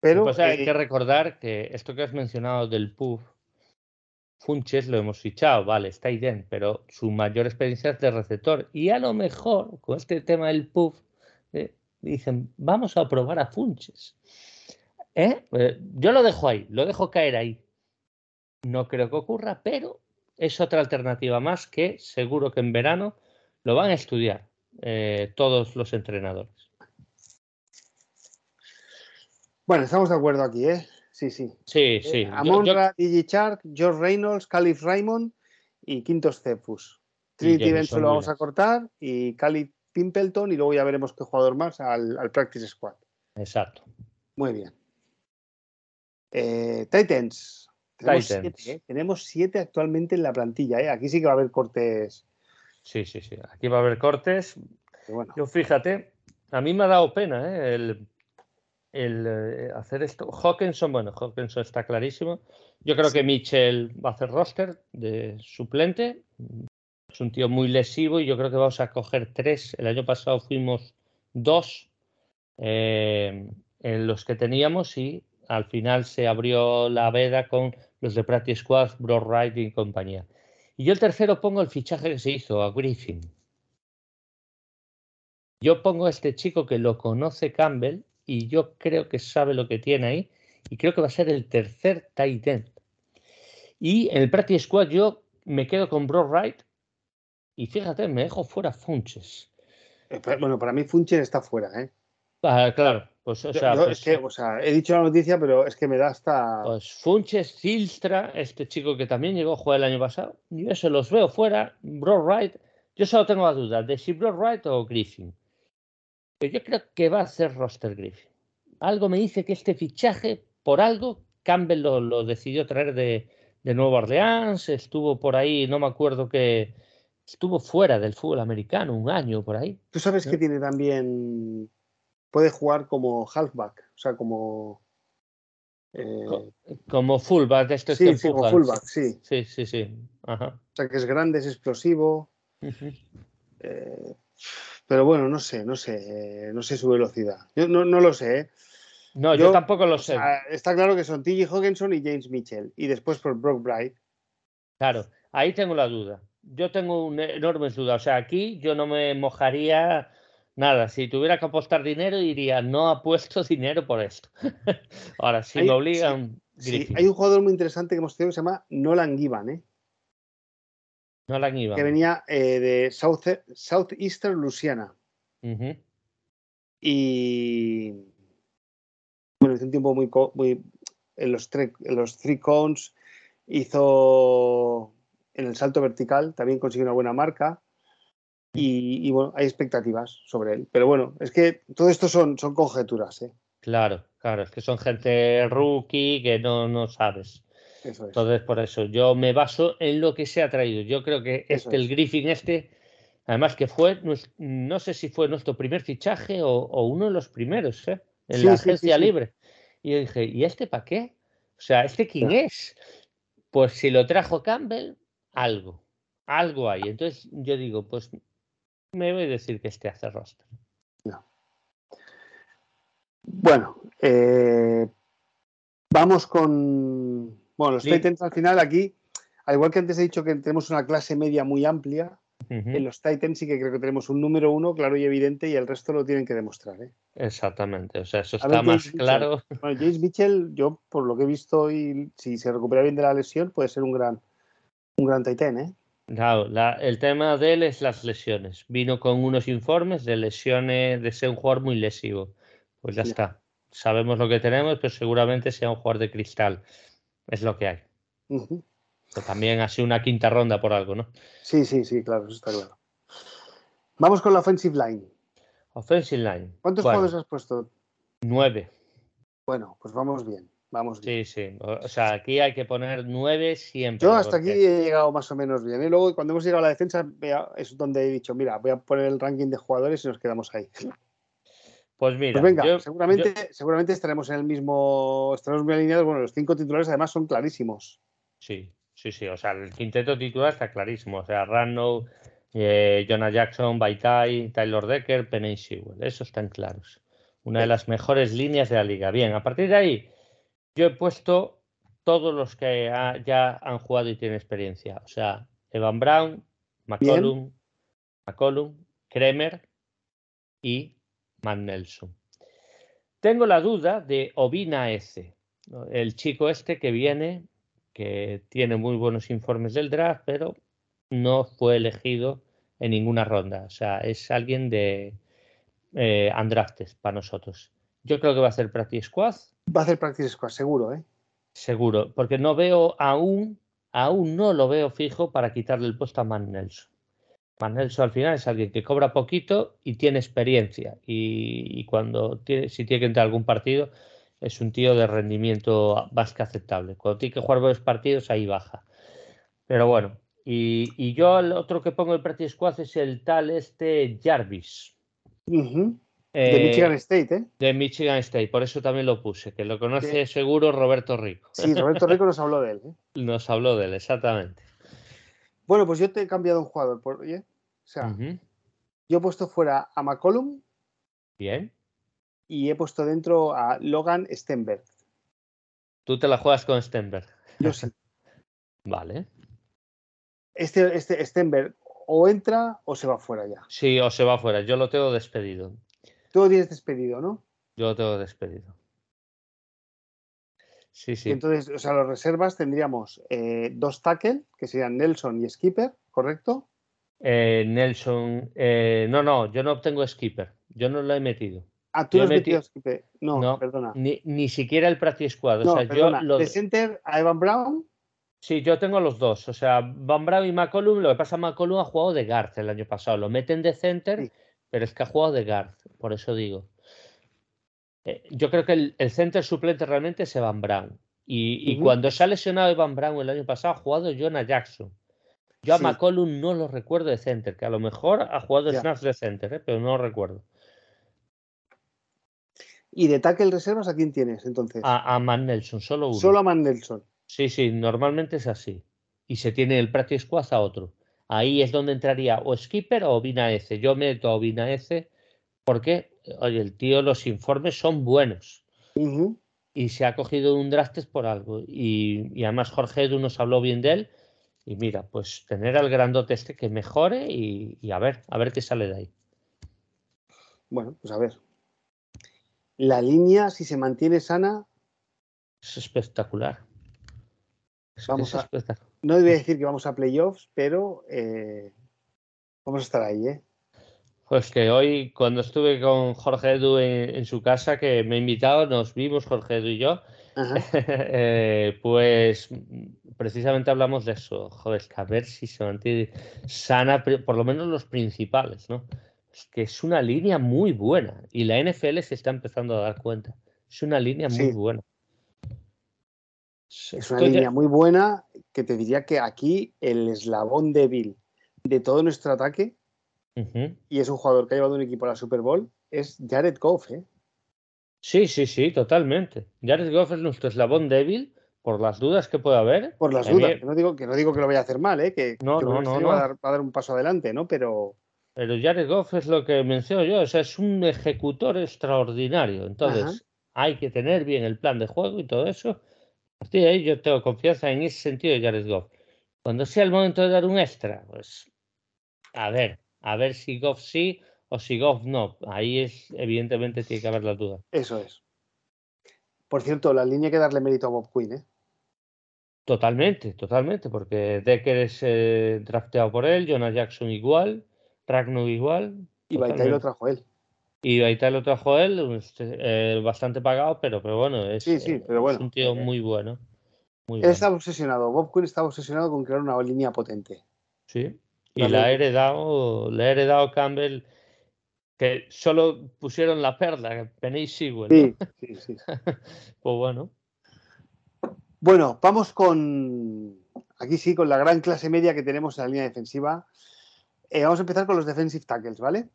pero hay eh, que recordar que esto que has mencionado del PUF, Funches lo hemos fichado, vale, está ahí dentro, pero su mayor experiencia es de receptor. Y a lo mejor, con este tema del puff, eh, dicen, vamos a probar a Funches. ¿Eh? ¿Eh? yo lo dejo ahí, lo dejo caer ahí. No creo que ocurra, pero es otra alternativa más que seguro que en verano lo van a estudiar todos los entrenadores. Bueno, estamos de acuerdo aquí, ¿eh? sí, sí. Sí, eh, sí. Amonra, Shark, George Reynolds, Caliph Raymond y Quintos Cephus. Trinity Benson lo vamos a cortar y Caliph Pimpleton y luego ya veremos qué jugador más al, Practice Squad. Exacto. Muy bien. Eh, Titans. Tenemos, Siete, ¿eh? Tenemos siete actualmente en la plantilla. ¿eh? Aquí sí que va a haber cortes. Sí, sí, sí. Aquí va a haber cortes. Bueno. Yo fíjate, a mí me ha dado pena ¿eh? el, el eh, hacer esto. Hawkinson, bueno, Hawkinson está clarísimo. Yo creo que Mitchell va a hacer roster de suplente. Es un tío muy lesivo y yo creo que vamos a coger tres. El año pasado fuimos dos eh, en los que teníamos y al final se abrió la veda con los de Practice Squad, Bro Wright y compañía. Y yo el tercero pongo el fichaje que se hizo a Griffin. Yo pongo a este chico que lo conoce Campbell y yo creo que sabe lo que tiene ahí y creo que va a ser el tercer tight end. Y en el Practice Squad yo me quedo con Bro Wright y fíjate, me dejo fuera Funches. Eh, bueno, para mí Funches está fuera, ¿eh? Ah, claro, pues, o sea, pues es que, o sea, he dicho la noticia, pero es que me da hasta. Pues Funches, Silstra, este chico que también llegó a jugar el año pasado, yo eso los veo fuera. Bro Wright, yo solo tengo la duda de si Bro Wright o Griffin yo creo que va a ser Roster Griffin. Algo me dice que este fichaje, por algo, Campbell lo, decidió traer de, Nueva Orleans, estuvo por ahí, no me acuerdo que estuvo fuera del fútbol americano un año por ahí. Tú sabes que tiene también, puede jugar como halfback, o sea, como... Eh, como fullback, esto sí, sí, como fullback, sí. Sí, sí, sí. O sea, que es grande, es explosivo. Pero bueno, no sé, no sé, no sé su velocidad. Yo no, lo sé. ¿eh? No, yo, tampoco lo sé. está claro que son T.J. Hawkinson y James Mitchell. Y después por Brock Bright. Claro, ahí tengo la duda. Yo tengo una enorme duda. O sea, aquí yo no me mojaría nada. Si tuviera que apostar dinero, diría, no apuesto dinero por esto. Ahora, si me obligan. hay un jugador muy interesante que hemos tenido que se llama Nolan Givan, ¿eh? Que venía eh, de South, Southeastern Louisiana. Y bueno, hizo un tiempo muy, muy en los, en los three cones, hizo en el salto vertical, también consiguió una buena marca. Y, bueno, hay expectativas sobre él. Pero bueno, es que todo esto son, son conjeturas. ¿eh? Claro, claro, es que son gente rookie que no, no sabes. Entonces, por eso, yo me baso en lo que se ha traído. Yo creo que este, el Griffin este, además que fue, no sé si fue nuestro primer fichaje o, uno de los primeros, ¿eh? en la agencia libre. Y yo dije, ¿y este para qué? O sea, ¿este quién es? Pues si lo trajo Campbell, algo, algo hay. Entonces yo digo, pues me voy a decir que este hace roster. Bueno, eh, vamos con. Bueno, los Titans al final aquí, al igual que antes he dicho que tenemos una clase media muy amplia, en los Titans sí que creo que tenemos un número uno claro y evidente y el resto lo tienen que demostrar. ¿eh? Exactamente, o sea, eso está más claro. Bueno, James Mitchell, yo por lo que he visto y si se recupera bien de la lesión, puede ser un gran, un gran Titan, ¿eh? Claro, el tema de él es las lesiones. Vino con unos informes de lesiones de ser un jugador muy lesivo. Pues ya está. Sabemos lo que tenemos, pero seguramente sea un jugador de cristal. Es lo que hay. también ha sido una quinta ronda por algo, ¿no? Sí, sí, sí, claro, eso está claro. Vamos con la offensive line. Offensive line. ¿Cuántos jugadores has puesto? Nueve. Bueno, pues vamos bien. Vamos Sí, sí. O sea, aquí hay que poner nueve siempre. Yo hasta aquí he llegado más o menos bien. Y ¿eh? luego, cuando hemos llegado a la defensa, es donde he dicho, mira, voy a poner el ranking de jugadores y nos quedamos ahí. Pues mira. Pues venga, seguramente, seguramente estaremos en el mismo. Estaremos muy alineados. Bueno, los cinco titulares además son clarísimos. Sí, sí, sí. O sea, el quinteto titular está clarísimo. O sea, Rano, eh, Jonah Jackson, Baitai, Taylor Decker, Penny Sewell. Esos están claros. Una de las mejores líneas de la liga. Bien, a partir de ahí yo he puesto todos los que ya han jugado y tienen experiencia. O sea, Evan Brown, McCollum, McCollum, Kremer y Matt Nelson. Tengo la duda de Obina S, el chico este que viene, que tiene muy buenos informes del draft, pero no fue elegido en ninguna ronda. O sea, es alguien de eh, undrafted para nosotros. Yo creo que va a hacer practice squad Va a hacer practice squad, seguro, ¿eh? Seguro, porque no veo aún, aún no lo veo fijo para quitarle el puesto a Man Nelson. Man Nelson al final es alguien que cobra poquito y tiene experiencia. Y, cuando tiene, si tiene que entrar a algún partido, es un tío de rendimiento más que aceptable. Cuando tiene que jugar varios partidos, ahí baja. Pero bueno, y, yo el otro que pongo en practice squad es el tal este Jarvis. De eh, Michigan State, ¿eh? De Michigan State, por eso también lo puse, que lo conoce seguro Roberto Rico. Sí, Roberto Rico nos habló de él. ¿eh? Nos habló de él, exactamente. Bueno, pues yo te he cambiado un jugador, por, ¿oye? O sea, yo he puesto fuera a McCollum. Bien. Y he puesto dentro a Logan Stenberg. Tú te la juegas con Stenberg. Yo sí. vale. Este, este Stenberg o entra o se va fuera ya. Sí, o se va fuera. Yo lo tengo despedido. Tú tienes despedido, ¿no? Yo tengo despedido. Sí, sí. Entonces, o sea, los reservas tendríamos eh, dos tackle, que serían Nelson y Skipper, ¿correcto? Eh, Nelson, eh, no, no, yo no obtengo Skipper, yo no lo he metido. Ah, tú no has metido Skipper. No, perdona. Ni, siquiera el practice squad. No, o sea, yo lo... ¿De center a Evan Brown? Sí, yo tengo los dos. O sea, Van Brown y McCollum, lo que pasa, McCollum ha jugado de guard el año pasado. Lo meten de center pero es que ha jugado de guard, por eso digo. Eh, yo creo que el, center suplente realmente es Evan Brown. Y, cuando se ha lesionado Evan Brown el año pasado, ha jugado Jonah Jackson. Yo a McCollum no lo recuerdo de center, que a lo mejor ha jugado snaps de center, ¿eh? pero no lo recuerdo. ¿Y de tackle reservas a quién tienes entonces? A, a Man Nelson, solo uno. Solo a Man Nelson. Sí, sí, normalmente es así. Y se tiene el practice squad a otro. Ahí es donde entraría o Skipper o Obina S. Yo meto a Obina S porque, oye, el tío, los informes son buenos. Y se ha cogido un draftes por algo. Y, además Jorge Edu nos habló bien de él. Y mira, pues tener al grandote este que mejore y, a ver, a ver qué sale de ahí. Bueno, pues a ver. La línea, si se mantiene sana. Es espectacular. Vamos a, no voy a decir que vamos a playoffs, pero eh, vamos a estar ahí, ¿eh? Pues que hoy, cuando estuve con Jorge Edu en, su casa, que me ha invitado, nos vimos Jorge Edu y yo, eh, pues precisamente hablamos de eso. Joder, que a ver si se mantiene sana, por lo menos los principales, ¿no? Es que es una línea muy buena y la NFL se está empezando a dar cuenta. Es una línea muy buena. Es una línea muy buena que te diría que aquí el eslabón débil de todo nuestro ataque, y es un jugador que ha llevado un equipo a la Super Bowl, es Jared Goff. ¿eh? Sí, sí, sí, totalmente. Jared Goff es nuestro eslabón débil por las dudas que puede haber. Por las dudas, que no, digo, que no digo que lo vaya a hacer mal, ¿eh? que, no, no, no, va, a dar, un paso adelante, ¿no? Pero, Pero Jared Goff es lo que menciono yo, o sea, es un ejecutor extraordinario. Entonces, hay que tener bien el plan de juego y todo eso. Ahí yo tengo confianza en ese sentido de Jared Goff. Cuando sea el momento de dar un extra, pues a ver, a ver si Goff sí o si Goff no. Ahí es, evidentemente, tiene que haber la duda. Eso es. Por cierto, la línea hay que darle mérito a Bob Quinn, ¿eh? Totalmente, totalmente, porque Decker es eh, drafteado por él, Jonah Jackson igual, Ragnar igual. Y Baitai lo trajo él. Y Baitai lo trajo él, eh, bastante pagado, pero, pero bueno, es, sí, sí, pero bueno, un tío muy bueno. él estaba obsesionado, Bob Quinn estaba obsesionado con crear una línea potente. Sí, y la ha heredado, le ha heredado Campbell, que solo pusieron la perla, Penny Sewell. Sí, sí, sí. pues bueno. Bueno, vamos con, aquí sí, con la gran clase media que tenemos en la línea defensiva. Eh, vamos a empezar con los defensive tackles, ¿vale?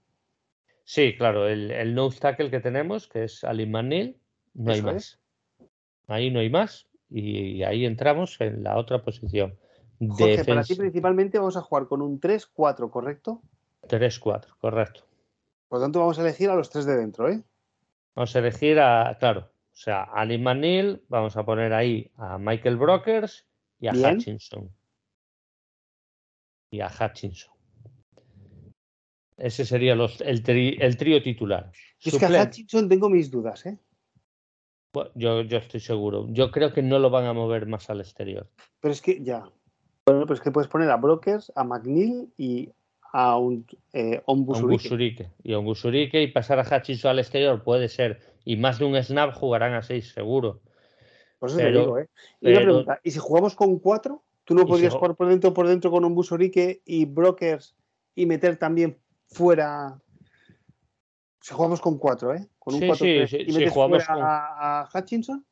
Sí, claro, el, el nose tackle que tenemos, que es Ali Manil, no hay más. Ahí no hay más y ahí entramos en la otra posición. Jorge, para ti principalmente vamos a jugar con un 3-4, ¿correcto? 3-4, correcto. Por lo tanto, vamos a elegir a los tres de dentro, ¿eh? Vamos a elegir a, claro, o sea, Ali Manil, vamos a poner ahí a Michael Brokers y a Hutchinson. Y a Hutchinson. Ese sería los, el, trío titular. Es que a Hutchinson tengo mis dudas, ¿eh? yo, yo estoy seguro. Yo creo que no lo van a mover más al exterior. Pero es que ya, bueno, pues que puedes poner a Brokers, a McNeil y a un eh, Y a un y pasar a Hutchinson al exterior puede ser. Y más de un snap jugarán a seis, seguro. Por eso te digo, ¿eh? Y una pregunta, ¿y si jugamos con cuatro? ¿Tú no podrías jugar por dentro por dentro con un Busurique y Brokers y meter también fuera si jugamos con cuatro, ¿eh? Con un sí, sí, y metes fuera a, Hutchinson.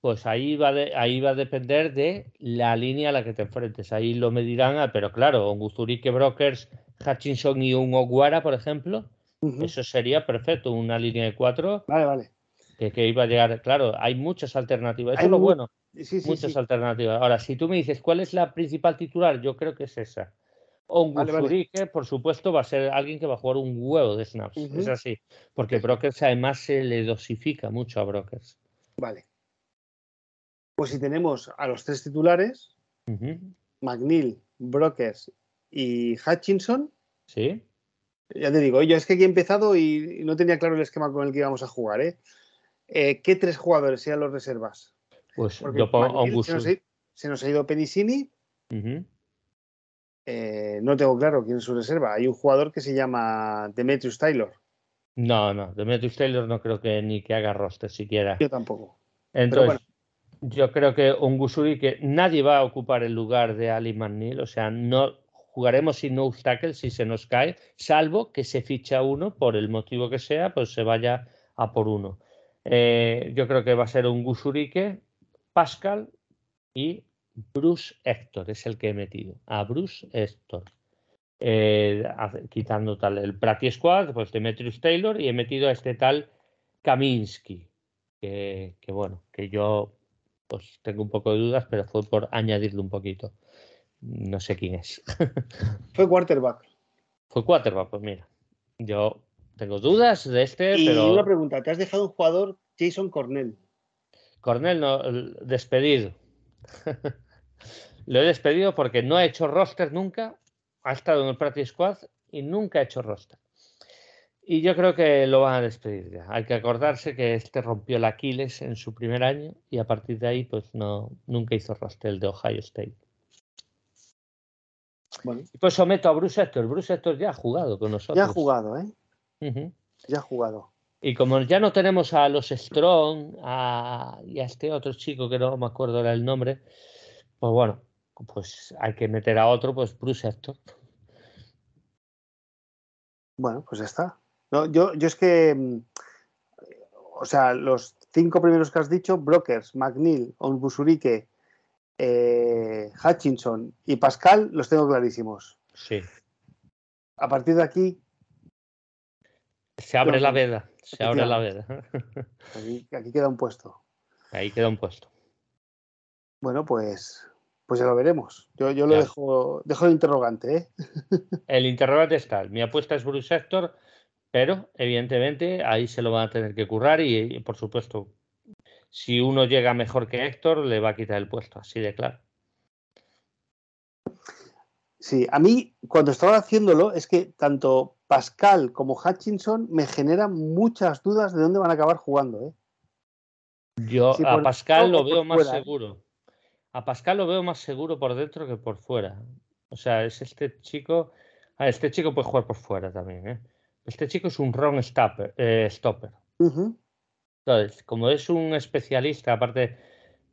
Pues ahí va, ahí va a depender de la línea a la que te enfrentes. Ahí lo medirán, ah, pero claro, un Guzurique Brokers, Hutchinson y un Oguara, por ejemplo, eso sería perfecto, una línea de cuatro. Vale, vale. Que, iba a llegar, claro, hay muchas alternativas. Eso es lo bueno. muchas alternativas. Ahora, si tú me dices cuál es la principal titular, yo creo que es esa. Un Guzurique, por supuesto, va a ser alguien que va a jugar un huevo de snaps. Es así. Porque Brokers además se le dosifica mucho a Brokers. Vale. Pues si tenemos a los tres titulares, McNeil, Brokers y Hutchinson. Sí. Ya te digo, yo es que aquí he empezado y no tenía claro el esquema con el que íbamos a jugar. ¿eh? eh qué tres jugadores sean los reservas? Pues yo pongo un se, nos ha, se nos ha ido Penicini. Eh, no tengo claro quién es su reserva. Hay un jugador que se llama Demetrius Taylor. No, no, Demetrius Taylor no creo que ni que haga roster siquiera. Yo tampoco. Entonces, yo creo que un Gusuri que nadie va a ocupar el lugar de Ali Manil, o sea, no jugaremos sin no tackle si se nos cae, salvo que se ficha uno por el motivo que sea, pues se vaya a por uno. Eh, yo creo que va a ser un Gusurique, Pascal y Bruce Héctor, es el que he metido. A Bruce Héctor. Eh, quitando tal el Prati Squad, pues Demetrius Taylor y he metido a este tal Kaminsky, que bueno, que yo pues tengo un poco de dudas, pero fue por añadirle un poquito. No sé quién es. fue quarterback. Fue quarterback, pues mira. Yo tengo dudas de este, y pero. una pregunta: ¿te has dejado un jugador Jason Cornell? Cornell no, despedido. Lo he despedido porque no ha hecho roster nunca, ha estado en el Practice Squad y nunca ha hecho roster. Y yo creo que lo van a despedir ya. Hay que acordarse que este rompió el Aquiles en su primer año y a partir de ahí pues no nunca hizo roster de Ohio State. Bueno. Y pues someto a Bruce Hector. Bruce Hector ya ha jugado con nosotros. Ya ha jugado, ¿eh? Ya ha jugado. Y como ya no tenemos a los Strong a, y a este otro chico que no me acuerdo era el nombre, pues bueno, pues hay que meter a otro, pues Bruce Hector. Bueno, pues ya está. No, yo, yo es que, mm, o sea, los cinco primeros que has dicho, Brokers, McNeil, Onbusurique, eh, Hutchinson y Pascal, los tengo clarísimos. Sí. A partir de aquí. Se abre la veda. Se abre la veda. Aquí, aquí, queda un puesto. Ahí queda un puesto. Bueno, pues, Pues ya lo veremos. Yo, yo lo dejo, dejo el interrogante. ¿eh? El interrogante está. Mi apuesta es Bruce Hector, pero evidentemente ahí se lo van a tener que currar y, por supuesto, si uno llega mejor que Héctor, le va a quitar el puesto, así de claro. Sí, a mí cuando estaba haciéndolo es que tanto Pascal como Hutchinson me generan muchas dudas de dónde van a acabar jugando. ¿eh? Yo a Pascal lo veo más ¿eh? seguro. A Pascal lo veo más seguro por dentro que por fuera. O sea, es este chico. Ah, este chico puede jugar por fuera también. ¿eh? Este chico es un wrong stopper. Eh, stopper. Entonces, como es un especialista, aparte,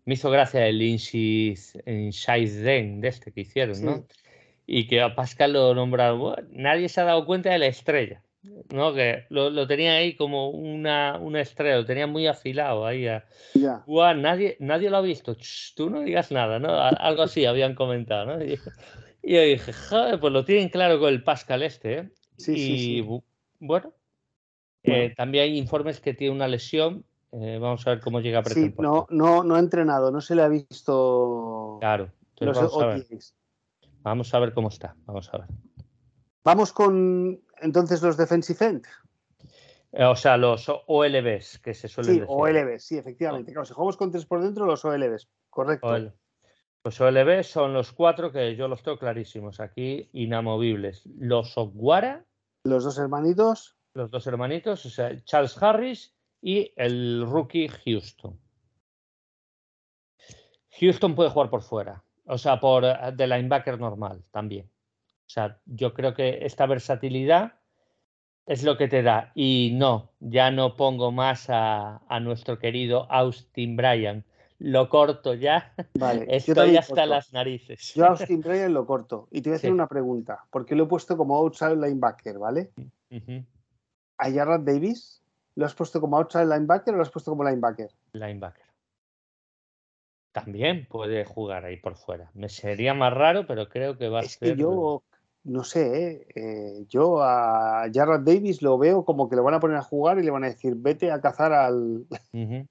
me hizo gracia el Inside Den de este que hicieron, ¿no? y que a Pascal lo nombraron. nadie se ha dado cuenta de la estrella, ¿no? Que lo, tenía ahí como una, una, estrella, lo tenía muy afilado ahí. nadie, nadie lo ha visto. tú no digas nada, ¿no? Algo así habían comentado, ¿no? Y, yo dije, joder, pues lo tienen claro con el Pascal este, ¿eh? Sí, y sí, bueno, eh, también hay informes que tiene una lesión. Eh, vamos a ver cómo llega a Sí, no, no, no ha entrenado, no se le ha visto. Claro. Los Vamos a ver cómo está. Vamos a ver. Vamos con entonces los defensive end. Eh, o sea, los OLBs que se suelen sí, OLBs, sí, efectivamente. Claro, si jugamos con tres por dentro, los OLBs, correcto. Los OLBs son los cuatro que yo los tengo clarísimos aquí, inamovibles. Los Oguara. Los dos hermanitos. Los dos hermanitos, o sea, Charles Harris y el rookie Houston. Houston puede jugar por fuera. O sea, por eh, de linebacker normal también. O sea, yo creo que esta versatilidad es lo que te da. Y no, ya no pongo más a, nuestro querido Austin Bryan. Lo corto ya. Vale, Estoy hasta las narices. Yo Austin Bryan lo corto. Y te voy a hacer una pregunta. Porque lo he puesto como outside linebacker, ¿vale? ¿A Jarrett Davis? ¿Lo has puesto como outside linebacker o lo has puesto como linebacker? Linebacker también puede jugar ahí por fuera. Me sería más raro, pero creo que va a es ser. Que yo no sé, ¿eh? Eh, yo a Jarrett Davis lo veo como que lo van a poner a jugar y le van a decir vete a cazar al.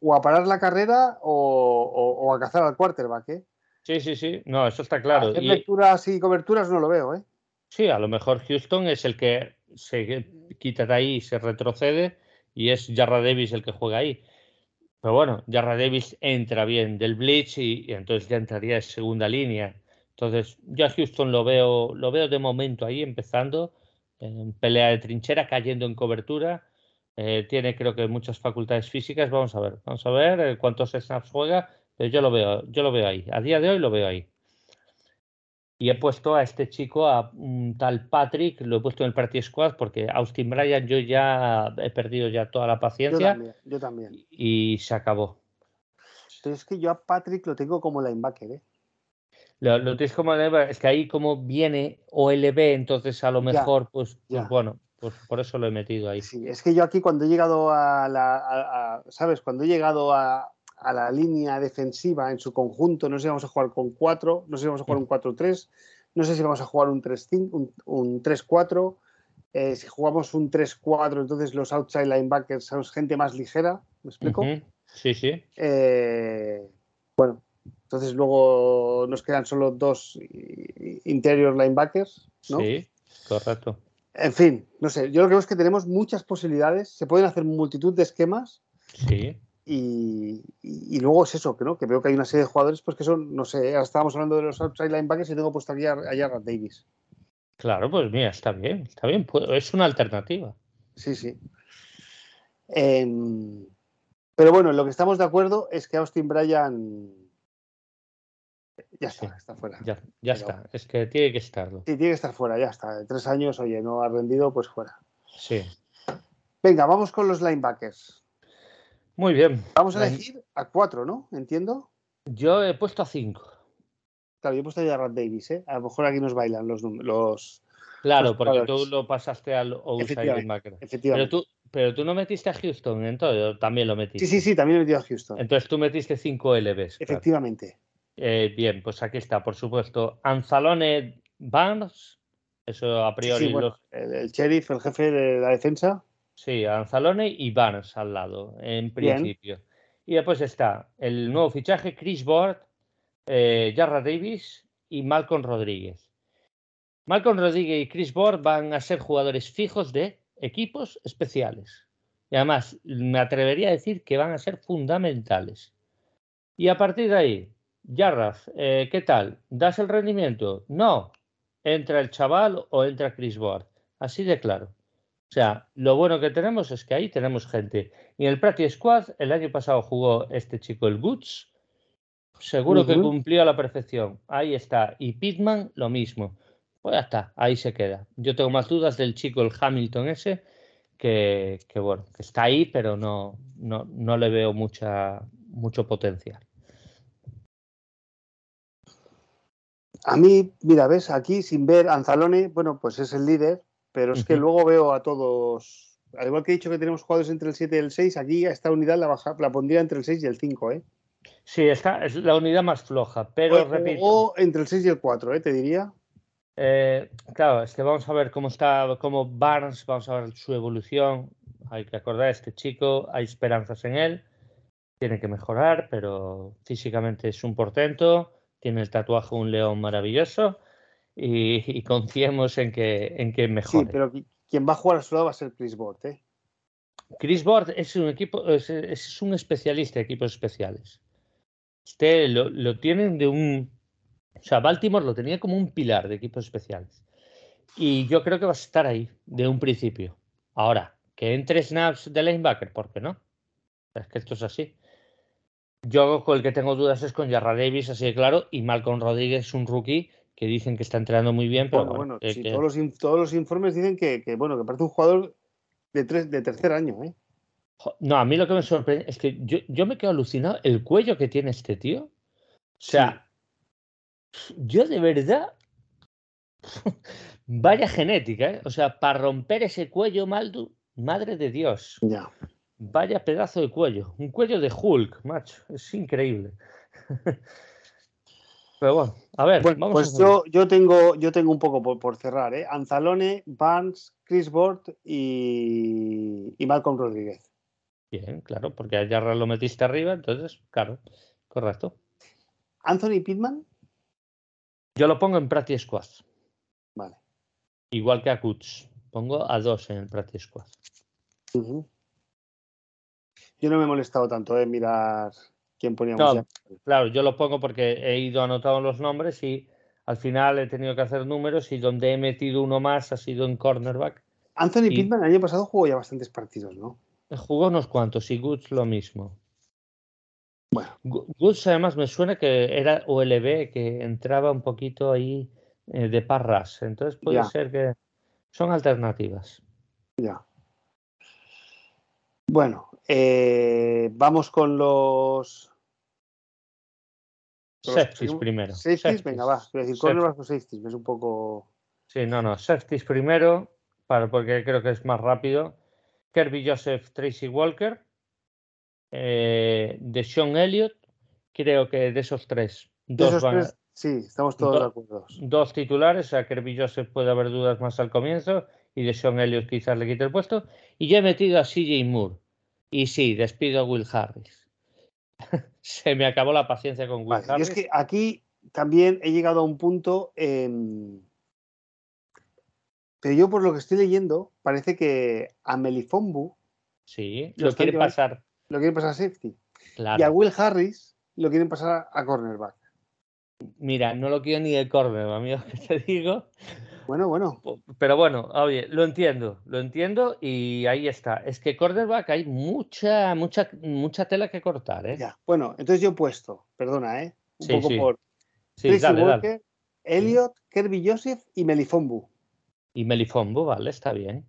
o a parar la carrera o, a cazar al quarterback, ¿eh? Sí, sí, sí. No, eso está claro. Hacer lecturas y coberturas no lo veo, ¿eh? Sí, a lo mejor Houston es el que se quita de ahí y se retrocede y es Jarrett Davis el que juega ahí. Pero bueno, Jarra Davis entra bien del blitz y, entonces ya entraría en segunda línea. Entonces, yo a Houston lo veo, lo veo de momento ahí empezando, en pelea de trinchera, cayendo en cobertura. Eh, tiene creo que muchas facultades físicas. Vamos a ver, vamos a ver eh, cuántos snaps juega, pero yo lo veo, yo lo veo ahí. A día de hoy lo veo ahí. Y he puesto a este chico, a un tal Patrick, lo he puesto en el Party Squad porque Austin Bryan yo ya he perdido ya toda la paciencia. Yo también. Y se acabó. Pero es que yo a Patrick lo tengo como linebacker, ¿eh? Lo, lo tienes como es que ahí como viene OLB, entonces a lo mejor, pues, pues bueno, pues por eso lo he metido ahí. Sí, es que yo aquí cuando he llegado a la, ¿sabes? Cuando he llegado a, a la línea defensiva en su conjunto. No sé si vamos a jugar con 4, no sé si vamos a jugar un 4-3, no sé si vamos a jugar un 3-5, un, 3-4. Eh, si jugamos un 3-4, entonces los outside linebackers son gente más ligera, ¿me explico? Sí, sí. Eh, bueno, entonces luego nos quedan solo dos interior linebackers, ¿no? Sí, correcto. En fin, no sé, yo lo que veo es que tenemos muchas posibilidades, se pueden hacer multitud de esquemas. Sí. Y, luego es eso, que, ¿no? que veo que hay una serie de jugadores pues que son, no sé, ahora estábamos hablando de los outside linebackers y tengo puesto aquí a, a Davis. Claro, pues mira, está bien, está bien, es una alternativa. Sí, sí. Em, pero bueno, lo que estamos de acuerdo es que Austin Bryan ya está, está fuera. Ya, ya está, es que tiene que estarlo. Sí, tiene que estar fuera, ya está. De tres años, oye, no ha rendido, pues fuera. Sí. Venga, vamos con los linebackers. Muy bien. Vamos a elegir a cuatro, ¿no? Entiendo. Yo he puesto a cinco. Claro, yo he puesto a Rad Davis, ¿eh? A lo mejor aquí nos bailan los. los claro, porque tú lo pasaste al outside Efectivamente. Pero tú, pero tú no metiste a Houston, entonces también lo metiste. Sí, sí, sí, también he metido a Houston. Entonces tú metiste cinco LBs. Efectivamente. Eh, bien, pues aquí está, por supuesto. Anzalone Barnes. Eso a priori. el, sheriff, el jefe de la defensa. Sí, Anzalone y Barnes al lado, en principio. Y después está el nuevo fichaje, Chris Board, eh, Davis y Malcolm Rodríguez. Malcolm Rodríguez y Chris Board van a ser jugadores fijos de equipos especiales. Y además, me atrevería a decir que van a ser fundamentales. Y a partir de ahí, Jarraf, eh, ¿qué tal? ¿Das el rendimiento? No. ¿Entra el chaval o entra Chris Board? Así de claro. O sea, lo bueno que tenemos es que ahí tenemos gente. Y en el Practice Squad, el año pasado jugó este chico, el Goods. Seguro que cumplió a la perfección. Ahí está. Y Pitman, lo mismo. Pues ya está, ahí se queda. Yo tengo más dudas del chico, el Hamilton ese, que, bueno, que está ahí, pero no, no, no le veo mucha, mucho potencial. A mí, mira, ves, aquí sin ver Anzalone, bueno, pues es el líder, pero es que luego veo a todos, al igual que he dicho que tenemos jugadores entre el 7 y el 6, aquí a esta unidad la, baja, la pondría entre el 6 y el 5, ¿eh? Sí, esta es la unidad más floja, pero repito. O entre el 6 y el 4, ¿eh? Te diría. Eh, claro, es que vamos a ver cómo está, cómo Barnes, vamos a ver su evolución. Hay que acordar, este chico, hay esperanzas en él, tiene que mejorar, pero físicamente es un portento, tiene el tatuaje un león maravilloso y, confiemos en que, en que mejore. Sí, pero quien va a jugar a su lado va a ser Chris Board, ¿eh? Chris Board es un equipo, es, un especialista de equipos especiales. Usted lo, lo tienen de un o sea, Baltimore lo tenía como un pilar de equipos especiales. Y yo creo que va a estar ahí de un principio. Ahora, que entre snaps de linebacker, ¿por qué no? Es que esto es así. Yo con el que tengo dudas es con Jarra Davis, así de claro, y Malcolm Rodríguez un rookie que dicen que está entrenando muy bien, pero bueno, todos, los, todos, los, informes dicen que, bueno, que parece un jugador de, tres, de tercer año, ¿eh? No, a mí lo que me sorprende es que yo, yo me quedo alucinado el cuello que tiene este tío. O sea, yo de verdad, vaya genética, ¿eh? O sea, para romper ese cuello, Maldu, madre de Dios. Ya. Vaya pedazo de cuello. Un cuello de Hulk, macho. Es increíble. Pero bueno, a ver. vamos pues yo, yo, tengo, yo tengo un poco por, cerrar, ¿eh? Anzalone, Barnes, Chris Bort y, y Malcolm Rodríguez. Bien, claro, porque a Jarra lo metiste arriba, entonces, claro, correcto. Anthony Pittman. Yo lo pongo en Practice Squad. Vale. Igual que a Kuts. Pongo a dos en el Practice Squad. Yo no me he molestado tanto en mirar quién poníamos. claro, yo lo pongo porque he ido anotando los nombres y al final he tenido que hacer números y donde he metido uno más ha sido en cornerback. Anthony Pittman el año pasado jugó ya bastantes partidos, ¿no? Jugó unos cuantos y Goods lo mismo. Bueno. Goods además me suena que era OLB, que entraba un poquito ahí eh, de parras. Entonces puede ser que son alternativas. Ya. Bueno, eh, vamos con los. Safeties primero. Safeties, venga, va. A decir safeties, es un poco. Sí, no, no. Safeties primero, para, porque creo que es más rápido. Kirby Joseph, Tracy Walker eh, de Sean Elliott, creo que de esos tres, dos van sí, estamos todos de acuerdo. Dos titulares, a Kirby Joseph puede haber dudas más al comienzo y de Sean Elliott quizás le quite el puesto. Y ya he metido a CJ Moore. Y sí, despido a Will Harris. Se me acabó la paciencia con Will Harris. Y es que aquí también he llegado a un punto. Pero yo, por lo que estoy leyendo, parece que a Melifombu. Sí, lo, quiere pasar lo quieren pasar a safety. Y a Will Harris lo quieren pasar a cornerback. Mira, no lo quiero ni de corner, amigo, que te digo. Bueno, bueno. Pero bueno, oye, lo entiendo, lo entiendo y ahí está. Es que cornerback hay mucha, mucha, mucha tela que cortar, ¿eh? Ya, bueno, entonces yo he puesto, perdona, ¿eh? Un poco por sí, dale, Walker, Elliot, Kirby Joseph y Melifombu. Y Melifombu, vale, está bien.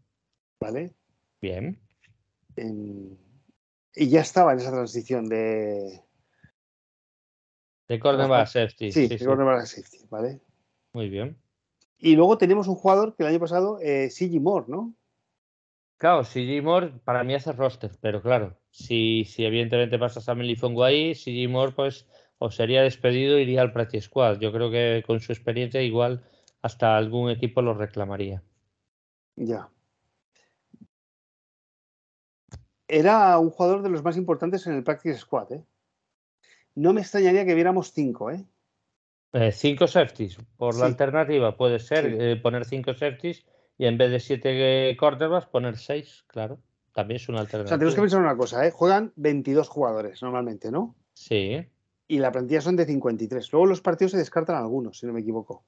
Vale. Bien. Y ya estaba en esa transición de. De cornerback a safety. Sí, de cornerback a safety, ¿vale? Muy bien. Y luego tenemos un jugador que el año pasado, eh, CG Moore, ¿no? Claro, CG Moore para mí hace roster, pero claro, si, si evidentemente pasas a Melifongo ahí, CG Moore pues o sería despedido iría al practice squad. Yo creo que con su experiencia igual hasta algún equipo lo reclamaría. Ya era un jugador de los más importantes en el Practice Squad. ¿eh? No me extrañaría que viéramos cinco. ¿eh? Eh, cinco safeties. Por la alternativa puede ser eh, poner cinco safeties y en vez de siete quarterbacks poner seis, claro. También es una alternativa. O sea, tenemos que pensar una cosa, ¿eh? Juegan 22 jugadores normalmente, ¿no? Sí. Y la plantilla son de 53. Luego los partidos se descartan algunos, si no me equivoco.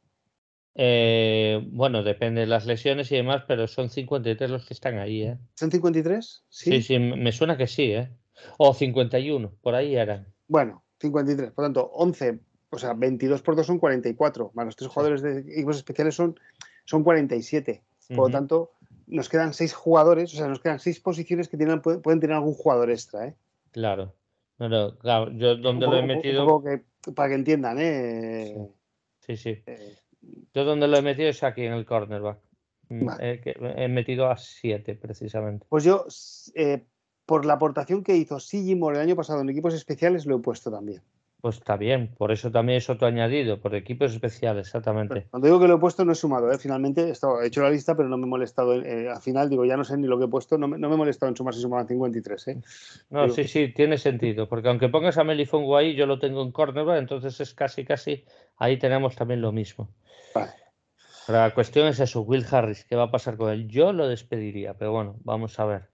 Eh, bueno, depende de las lesiones y demás, pero son 53 los que están ahí, ¿eh? ¿Son 53? Sí, sí, sí me suena que sí, ¿eh? O 51, por ahí eran. Bueno, 53, por tanto, 11, o sea, 22 por 2 son 44, más los tres jugadores de equipos especiales son, son 47. Por lo tanto, nos quedan seis jugadores, o sea, nos quedan seis posiciones que tienen, pueden tener algún jugador extra, ¿eh? Claro. No, claro, yo donde lo he metido. para que entiendan, ¿eh? Sí, sí. Eh, yo donde lo he metido es aquí en el cornerback. Mm, he, metido a 7 precisamente. Pues yo, eh, por la aportación que hizo Sigimor el año pasado en equipos especiales, lo he puesto también. Pues está bien, por eso también es otro añadido, por equipos especiales, exactamente. cuando digo que lo he puesto no he sumado, ¿eh? finalmente he, hecho la lista, pero no me he molestado. Eh, al final digo, ya no sé ni lo que he puesto, no me, no me he molestado en sumar si sumaban 53. ¿eh? No, sí, sí, tiene sentido, porque aunque pongas a Melifongo ahí, yo lo tengo en cornerback, entonces es casi, casi, ahí tenemos también lo mismo. Vale. la cuestión es eso, Will Harris, ¿qué va a pasar con él? Yo lo despediría, pero bueno, vamos a ver.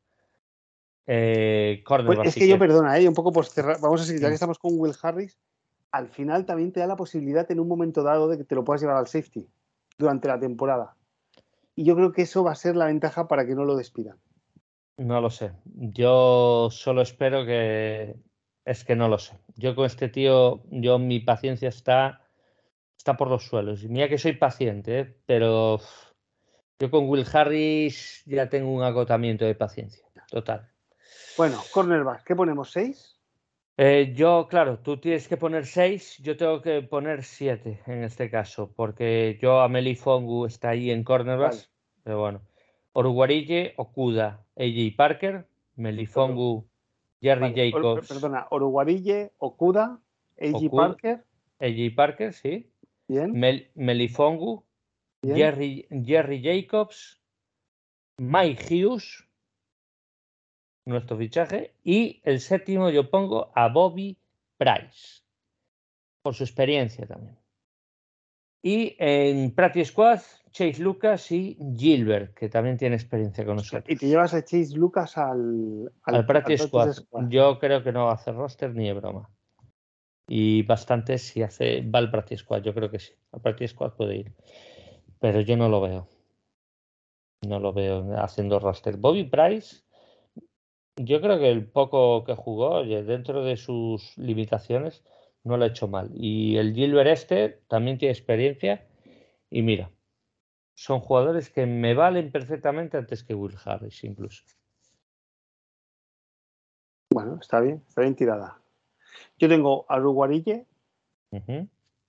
Eh, pues es que yo, perdona, eh, un poco por cerrar, vamos a seguir, ya que estamos con Will Harris, al final también te da la posibilidad en un momento dado de que te lo puedas llevar al safety durante la temporada. Y yo creo que eso va a ser la ventaja para que no lo despidan. No lo sé. Yo solo espero que. Es que no lo sé. Yo con este tío, yo mi paciencia está, está por los suelos. Y mira que soy paciente, ¿eh? pero yo con Will Harris ya tengo un agotamiento de paciencia. Total. Bueno, cornerback, ¿qué ponemos? ¿Seis? Eh, yo, claro, tú tienes que poner seis, yo tengo que poner siete en este caso, porque yo a Melifongu está ahí en cornerback, pero bueno. Oruguarille, Okuda, AJ Parker, Melifongu, Jerry Jacobs. perdona, Oruguarille, Okuda, AJ Parker. AJ Parker, sí. Bien. Melifongu, Jerry, Jerry Jacobs, Mike Hughes nuestro fichaje. Y el séptimo yo pongo a Bobby Price, por su experiencia también. Y en Practice Squad, Chase Lucas y Gilbert, que también tiene experiencia con nosotros. Y te llevas a Chase Lucas al, al, Practice, Squad. Yo creo que no va a hacer roster ni de broma. Y bastante si hace, va al Practice Squad, yo creo que sí. Al Practice Squad puede ir. Pero yo no lo veo. No lo veo haciendo roster. Bobby Price yo creo que el poco que jugó, dentro de sus limitaciones, no lo ha hecho mal. Y el Gilbert este también tiene experiencia. Y mira, son jugadores que me valen perfectamente antes que Will Harris, incluso. Bueno, está bien, está bien tirada. Yo tengo a Uruguarille,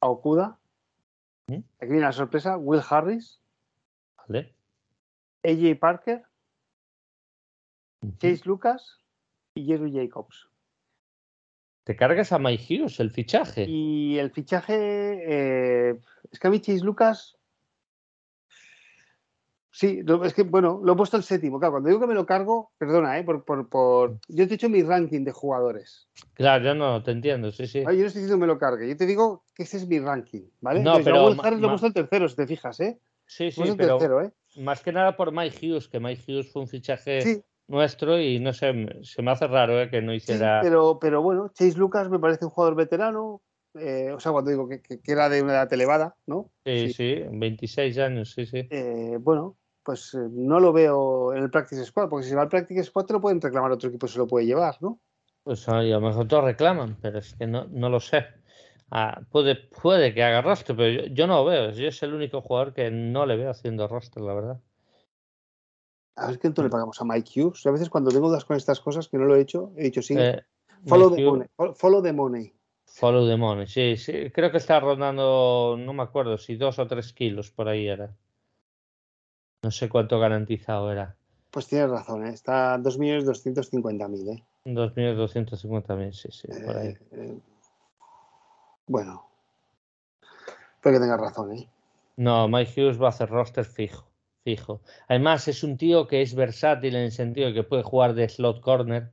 a Okuda. Aquí viene la sorpresa, Will Harris. Vale. AJ Parker Chase Lucas y Jerry Jacobs. ¿Te cargas a Mike Hughes el fichaje? Y el fichaje. Eh, es que a mí Chase Lucas. Sí, es que, bueno, lo he puesto el séptimo. Claro, cuando digo que me lo cargo, perdona, ¿eh? Por, por, Yo te he hecho mi ranking de jugadores. Claro, yo no, te entiendo, sí, sí. yo no estoy diciendo que me lo cargue, yo te digo que ese es mi ranking, ¿vale? No, pero. Harris lo he puesto el tercero, si te fijas, ¿eh? Sí, sí, pero. Tercero, ¿eh? Más que nada por Mike Hughes, que Mike Hughes fue un fichaje. Sí, nuestro y no sé, se me hace raro eh, que no hiciera. pero, pero bueno, Chase Lucas me parece un jugador veterano, eh, o sea, cuando digo que, era de una edad elevada, ¿no? Sí, sí, 26 años, sí, sí. Eh, bueno, pues no lo veo en el Practice Squad, porque si va al Practice Squad te lo pueden reclamar otro equipo, se lo puede llevar, ¿no? Pues a lo mejor todos reclaman, pero es que no, no lo sé. Ah, puede, puede que haga rostro, pero yo, yo, no lo veo. Yo es el único jugador que no le veo haciendo rostro, la verdad. A ver qué le pagamos a Mike Hughes. A veces cuando tengo dudas con estas cosas que no lo he hecho, he dicho sí. Eh, follow, the money, follow the money. Follow the money, sí, sí. Creo que está rondando, no me acuerdo si dos o tres kilos por ahí era. No sé cuánto garantizado era. Pues tienes razón, ¿eh? está 2.250.000. ¿eh? 2.250.000, sí, sí, por ahí. Eh, eh, bueno, puede que tengas razón. ¿eh? No, Mike Hughes va a hacer roster fijo. Fijo. Además, es un tío que es versátil en el sentido de que puede jugar de slot corner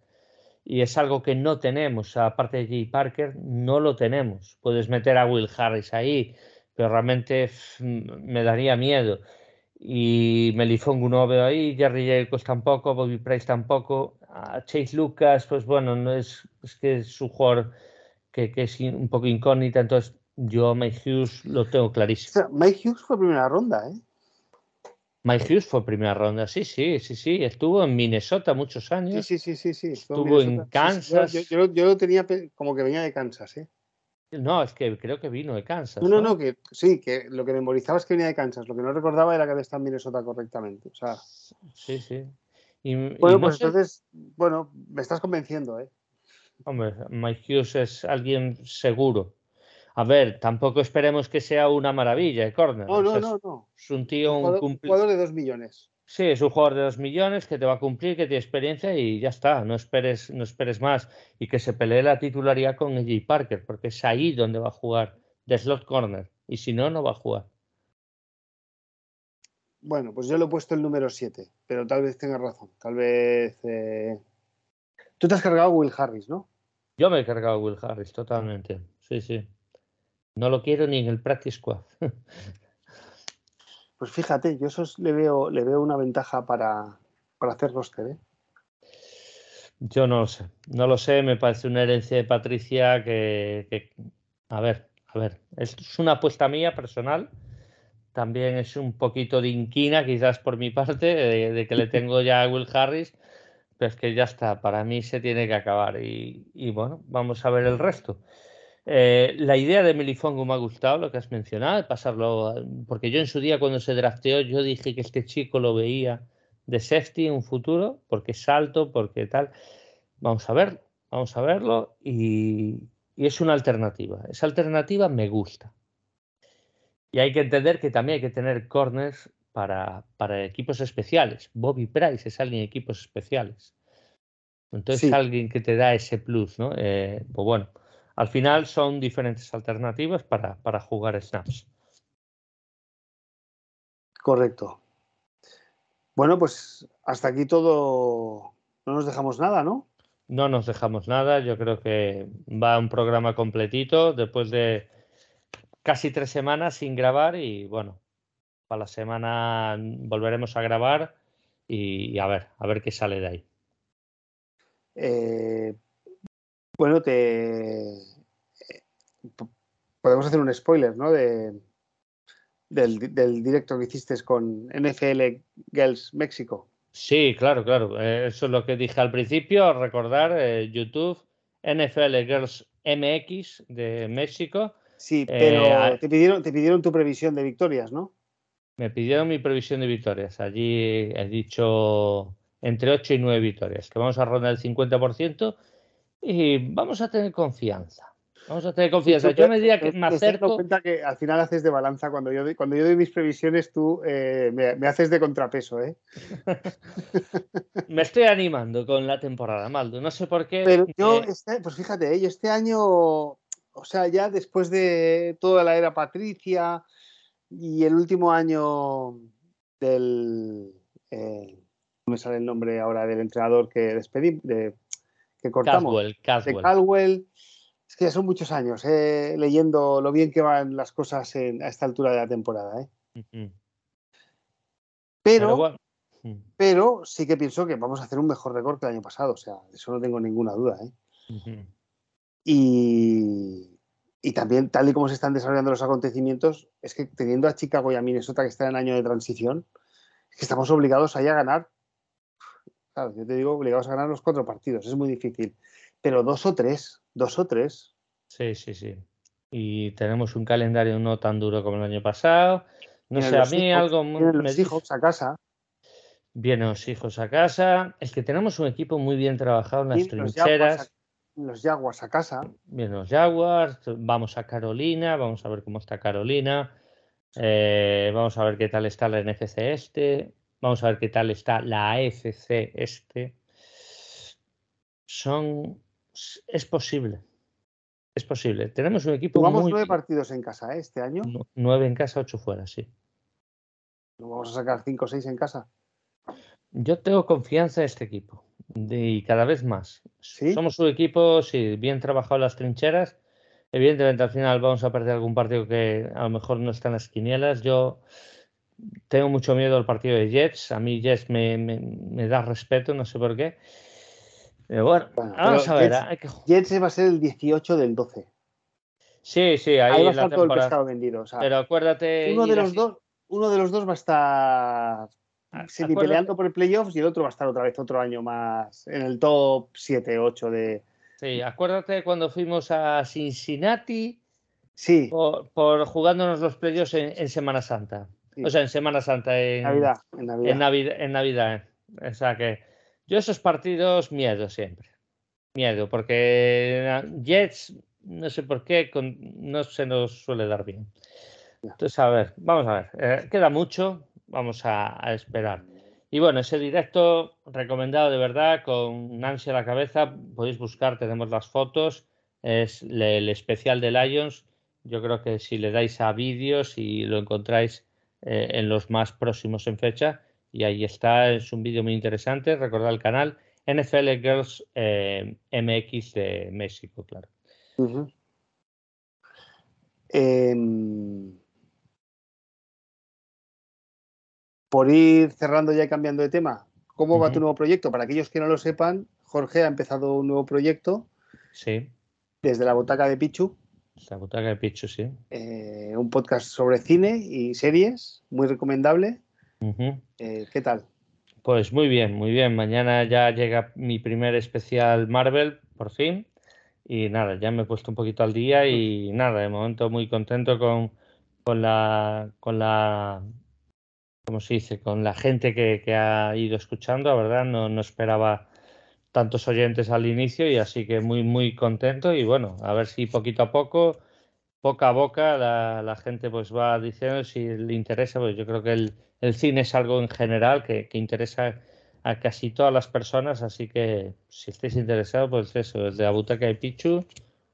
y es algo que no tenemos, aparte de Jay Parker, no lo tenemos. Puedes meter a Will Harris ahí, pero realmente me daría miedo. Y Melifongu no veo ahí, Jerry Jacobs tampoco, Bobby Price tampoco, Chase Lucas, pues bueno, no es, es que es un jugador que, es un poco incógnita, entonces yo Mike Hughes lo tengo clarísimo. Mike Hughes fue primera ronda, ¿eh? Mike Hughes fue primera ronda, sí, sí, sí, sí. Estuvo en Minnesota muchos años. Sí, sí, sí, sí. Estuvo, en, Kansas. yo, lo tenía como que venía de Kansas, ¿eh? No, es que creo que vino de Kansas. No, no, no, que sí, que lo que memorizaba es que venía de Kansas. Lo que no recordaba era que había estado en Minnesota correctamente. O sea. Sí, sí. bueno, pues entonces, bueno, me estás convenciendo, ¿eh? Hombre, Mike Hughes es alguien seguro. A ver, tampoco esperemos que sea una maravilla de corner. No, no, no, no. Es un tío, un, jugador, de dos millones. Sí, es un jugador de dos millones que te va a cumplir, que tiene experiencia y ya está. No esperes, no esperes más. Y que se pelee la titularidad con EJ Parker, porque es ahí donde va a jugar, de slot corner. Y si no, no va a jugar. Bueno, pues yo le he puesto el número 7, pero tal vez tengas razón. Tal vez. Eh, Tú te has cargado a Will Harris, ¿no? Yo me he cargado a Will Harris, totalmente. Sí, sí. No lo quiero ni en el practice squad. pues fíjate, yo eso le veo, le veo una ventaja para, hacer roster, ¿eh? Yo no lo sé, no lo sé, me parece una herencia de Patricia que, a ver, a ver, es una apuesta mía personal, también es un poquito de inquina quizás por mi parte, de, de que le tengo ya a Will Harris, pero es que ya está, para mí se tiene que acabar y, y bueno, vamos a ver el resto. Eh, la idea de Melifongo me ha gustado, lo que has mencionado, pasarlo, porque yo en su día cuando se drafteó, yo dije que este chico lo veía de safety en un futuro, porque salto, porque tal. Vamos a ver, vamos a verlo y, es una alternativa. Esa alternativa me gusta. Y hay que entender que también hay que tener corners para, para equipos especiales. Bobby Price es alguien de equipos especiales. Entonces, es alguien que te da ese plus, ¿no? Eh, pues bueno, al final son diferentes alternativas para, para jugar snaps. Correcto. Bueno, pues hasta aquí todo. No nos dejamos nada, ¿no? No nos dejamos nada. Yo creo que va un programa completito después de casi tres semanas sin grabar y bueno, para la semana volveremos a grabar y, a ver, a ver qué sale de ahí. Eh, bueno, te podemos hacer un spoiler, ¿no? De, del, directo que hiciste con NFL Girls México. Sí, claro, claro. Eh, eso es lo que dije al principio. Recordar eh, YouTube, NFL Girls MX de México. Sí, pero eh, te, pidieron, te pidieron tu previsión de victorias, ¿no? Me pidieron mi previsión de victorias. Allí he dicho entre 8 y 9 victorias, que vamos a rondar el 50% y vamos a tener confianza. Vamos a tener confianza. Yo me diría que me acerco. cuenta que al final haces de balanza. Cuando yo doy, cuando yo doy mis previsiones, tú eh, me, haces de contrapeso, ¿eh? me estoy animando con la temporada, Maldo. No sé por qué. Pero yo, este, pues fíjate, ¿eh? este año, o sea, ya después de toda la era Patricia y el último año del. Eh, no me sale el nombre ahora del entrenador que despedimos, de, que cortamos. Caswell, De Caldwell es que ya son muchos años eh, leyendo lo bien que van las cosas a esta altura de la temporada. ¿eh? pero, pero, sí que pienso que vamos a hacer un mejor récord que el año pasado. O sea, eso no tengo ninguna duda. ¿eh? y, y, también, tal y como se están desarrollando los acontecimientos, es que teniendo a Chicago y a Minnesota que están en año de transición, es que estamos obligados ahí a ganar. Claro, yo te digo, obligados a ganar los cuatro partidos. Es muy difícil. Pero dos o tres, dos o tres. Sí, sí, sí. Y tenemos un calendario no tan duro como el año pasado. No sé, a mí algo muy. Los hijos a casa. Vienen los hijos a casa. Es que tenemos un equipo muy bien trabajado en las trincheras. Los Jaguars a casa. Vienen los Jaguars. Vamos a Carolina. Vamos a ver cómo está Carolina. Eh, vamos a ver qué tal está la NFC este. Vamos a ver qué tal está la AFC este. Son. Es posible. Es posible. Tenemos un equipo. Jugamos nueve partidos en casa ¿eh? este año. nueve en casa, ocho fuera, sí. ¿No vamos a sacar cinco o seis en casa? Yo tengo confianza en este equipo. y cada vez más. Somos un equipo, sí, bien trabajado en las trincheras. Evidentemente, al final vamos a perder algún partido que a lo mejor no está en las quinielas. Yo tengo mucho miedo al partido de Jets. A mí Jets me, da respeto, no sé por qué. Pero bueno, vamos a ver. Jets, va a ser el 18 del 12. Sí, sí, ahí, va a estar todo el pescado vendido. pero acuérdate. Uno de, los dos, uno de los dos va a estar semi peleando por el playoffs y el otro va a estar otra vez otro año más en el top 7, 8 de. Sí, acuérdate cuando fuimos a Cincinnati. Sí. Por, jugándonos los playoffs en, Semana Santa. O sea, en Semana Santa. En Navidad. En Navidad. En Navidad. O sea que yo esos partidos miedo siempre. Miedo, porque Jets, no sé por qué, no se nos suele dar bien. Entonces, a ver, vamos a ver. Eh, queda mucho, vamos a, esperar. Y bueno, ese directo recomendado de verdad, con Nancy a la cabeza, podéis buscar, tenemos las fotos, es el especial de Lions. Yo creo que si le dais a vídeos y lo encontráis eh, en los más próximos en fecha, y ahí está, es un vídeo muy interesante, recordad el canal NFL Girls eh, MX de México, claro. por ir cerrando ya y cambiando de tema, ¿cómo va tu nuevo proyecto? Para aquellos que no lo sepan, Jorge ha empezado un nuevo proyecto. Sí. Desde la butaca de Pichu. La butaca de Pichu, sí. Eh, un podcast sobre cine y series, muy recomendable. Eh, ¿Qué tal? Pues muy bien, muy bien. Mañana ya llega mi primer especial Marvel, por fin. Y nada, ya me he puesto un poquito al día y nada, de momento muy contento con, con la, con la como se dice, con la gente que, ha ido escuchando, la verdad, no, no, esperaba tantos oyentes al inicio y así que muy, muy contento y bueno, a ver si poquito a poco, boca a boca, la, gente pues va diciendo si le interesa, pues yo creo que el, cine es algo en general que, interesa a casi todas las personas, así que si estáis interesados, pues eso, desde Abutaca y Pichu,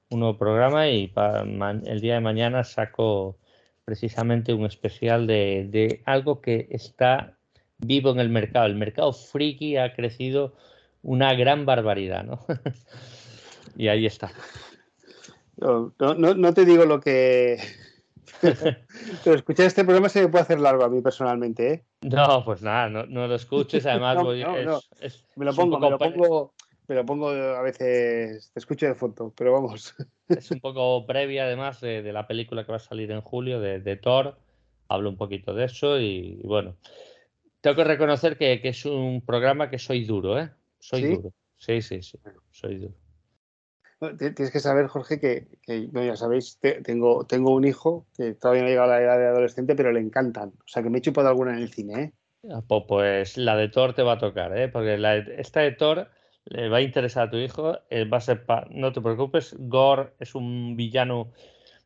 un nuevo programa y para el día de mañana saco precisamente un especial de, algo que está vivo en el mercado. El mercado friki ha crecido una gran barbaridad, ¿no? y ahí está. No, no, te digo lo que... Pero escuchar este programa se me puede hacer largo a mí personalmente, ¿eh? No, pues nada, no, lo escuches, además me lo pongo, me lo pongo, pero pongo a veces, te escucho de fondo, pero vamos. Es un poco previa además de, la película que va a salir en julio de, Thor. Hablo un poquito de eso y, bueno, tengo que reconocer que, es un programa que soy duro, ¿eh? Soy duro. Sí, sí, sí, soy duro. Tienes que saber, Jorge, que, ya sabéis, tengo, tengo un hijo que todavía no ha llegado a la edad de adolescente, pero le encantan. O sea, que me he chupado alguna en el cine, ¿eh? Ah, pues la de Thor te va a tocar, ¿eh? Porque esta de Thor le va a interesar a tu hijo. Eh, va a ser no te preocupes, Gore es un villano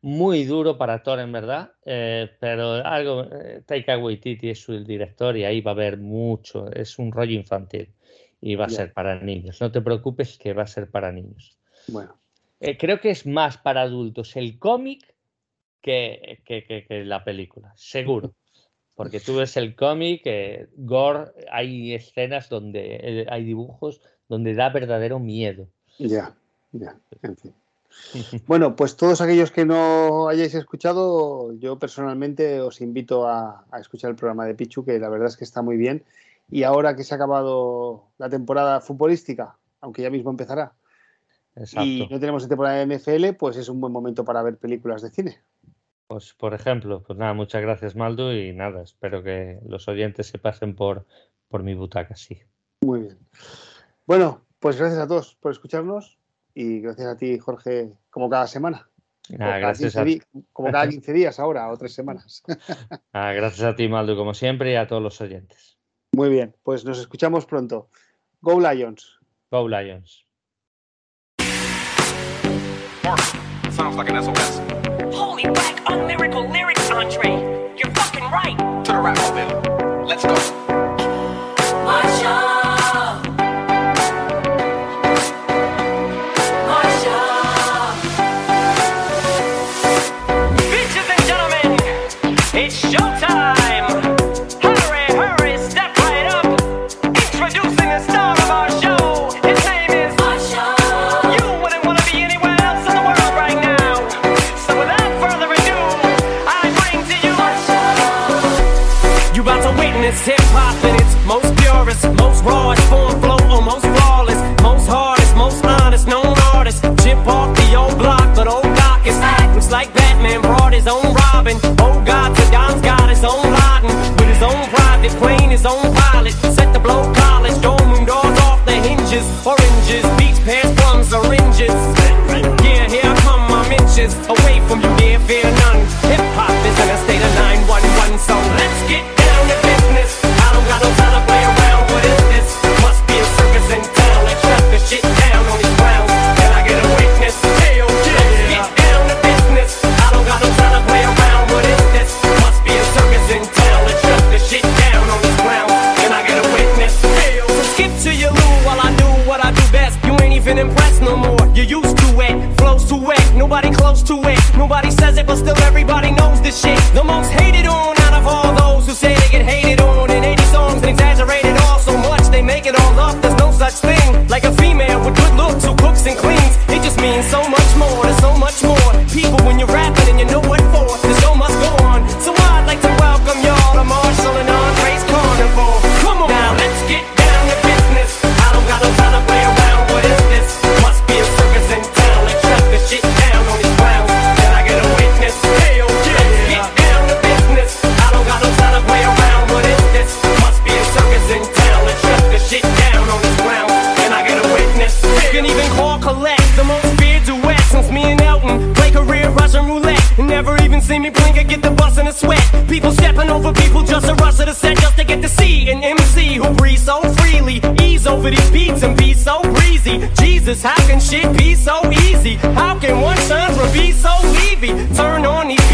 muy duro para Thor en verdad, eh, pero algo, eh, Taika Waititi es el director y ahí va a haber mucho, es un rollo infantil y va a ser para niños. No te preocupes que va a ser para niños. Bueno. creo que es más para adultos el cómic que, que, la película, seguro. Porque tú ves el cómic, Gore, hay escenas donde hay dibujos donde da verdadero miedo. Ya, ya, en fin. Bueno, pues todos aquellos que no hayáis escuchado, yo personalmente os invito a, escuchar el programa de Pichu, que la verdad es que está muy bien. Y ahora que se ha acabado la temporada futbolística, aunque ya mismo empezará, y no tenemos temporada de NFL, pues es un buen momento para ver películas de cine. Pues por ejemplo, pues nada, muchas gracias Maldo y nada, espero que los oyentes se pasen por, por mi butaca, sí. Muy bien. Bueno, pues gracias a todos por escucharnos y gracias a ti, Jorge, como cada semana. Ah, gracias a... Como cada 15 días ahora o tres semanas. Ah, gracias a ti, Maldo, como siempre, y a todos los oyentes. Muy bien, pues nos escuchamos pronto. Go Lions. Go Lions. sounds like an SOS. Holy whack, on lyrical lyrics, Andre. You're fucking right. To the rap mobile. Let's go. Much form, flow, almost flawless. Most hardest, most honest, known artist. Chip off the old block, but old Doc is looks like Batman brought his own Robin. Oh God, the Don's got his own Laden with his own private plane, his own pilot. Set the blow college, dome room doors off the hinges. Oranges, beach pants, plums, oranges. Yeah, here I come, my inches away from you, dear, fear none. Nobody close to it. Nobody says it, but still everybody knows this shit. The most hated. the set just to get to see an MC who breathes so freely. Ease over these beats and be so breezy. Jesus, how can shit be so easy? How can one genre be so leavy? Turn on these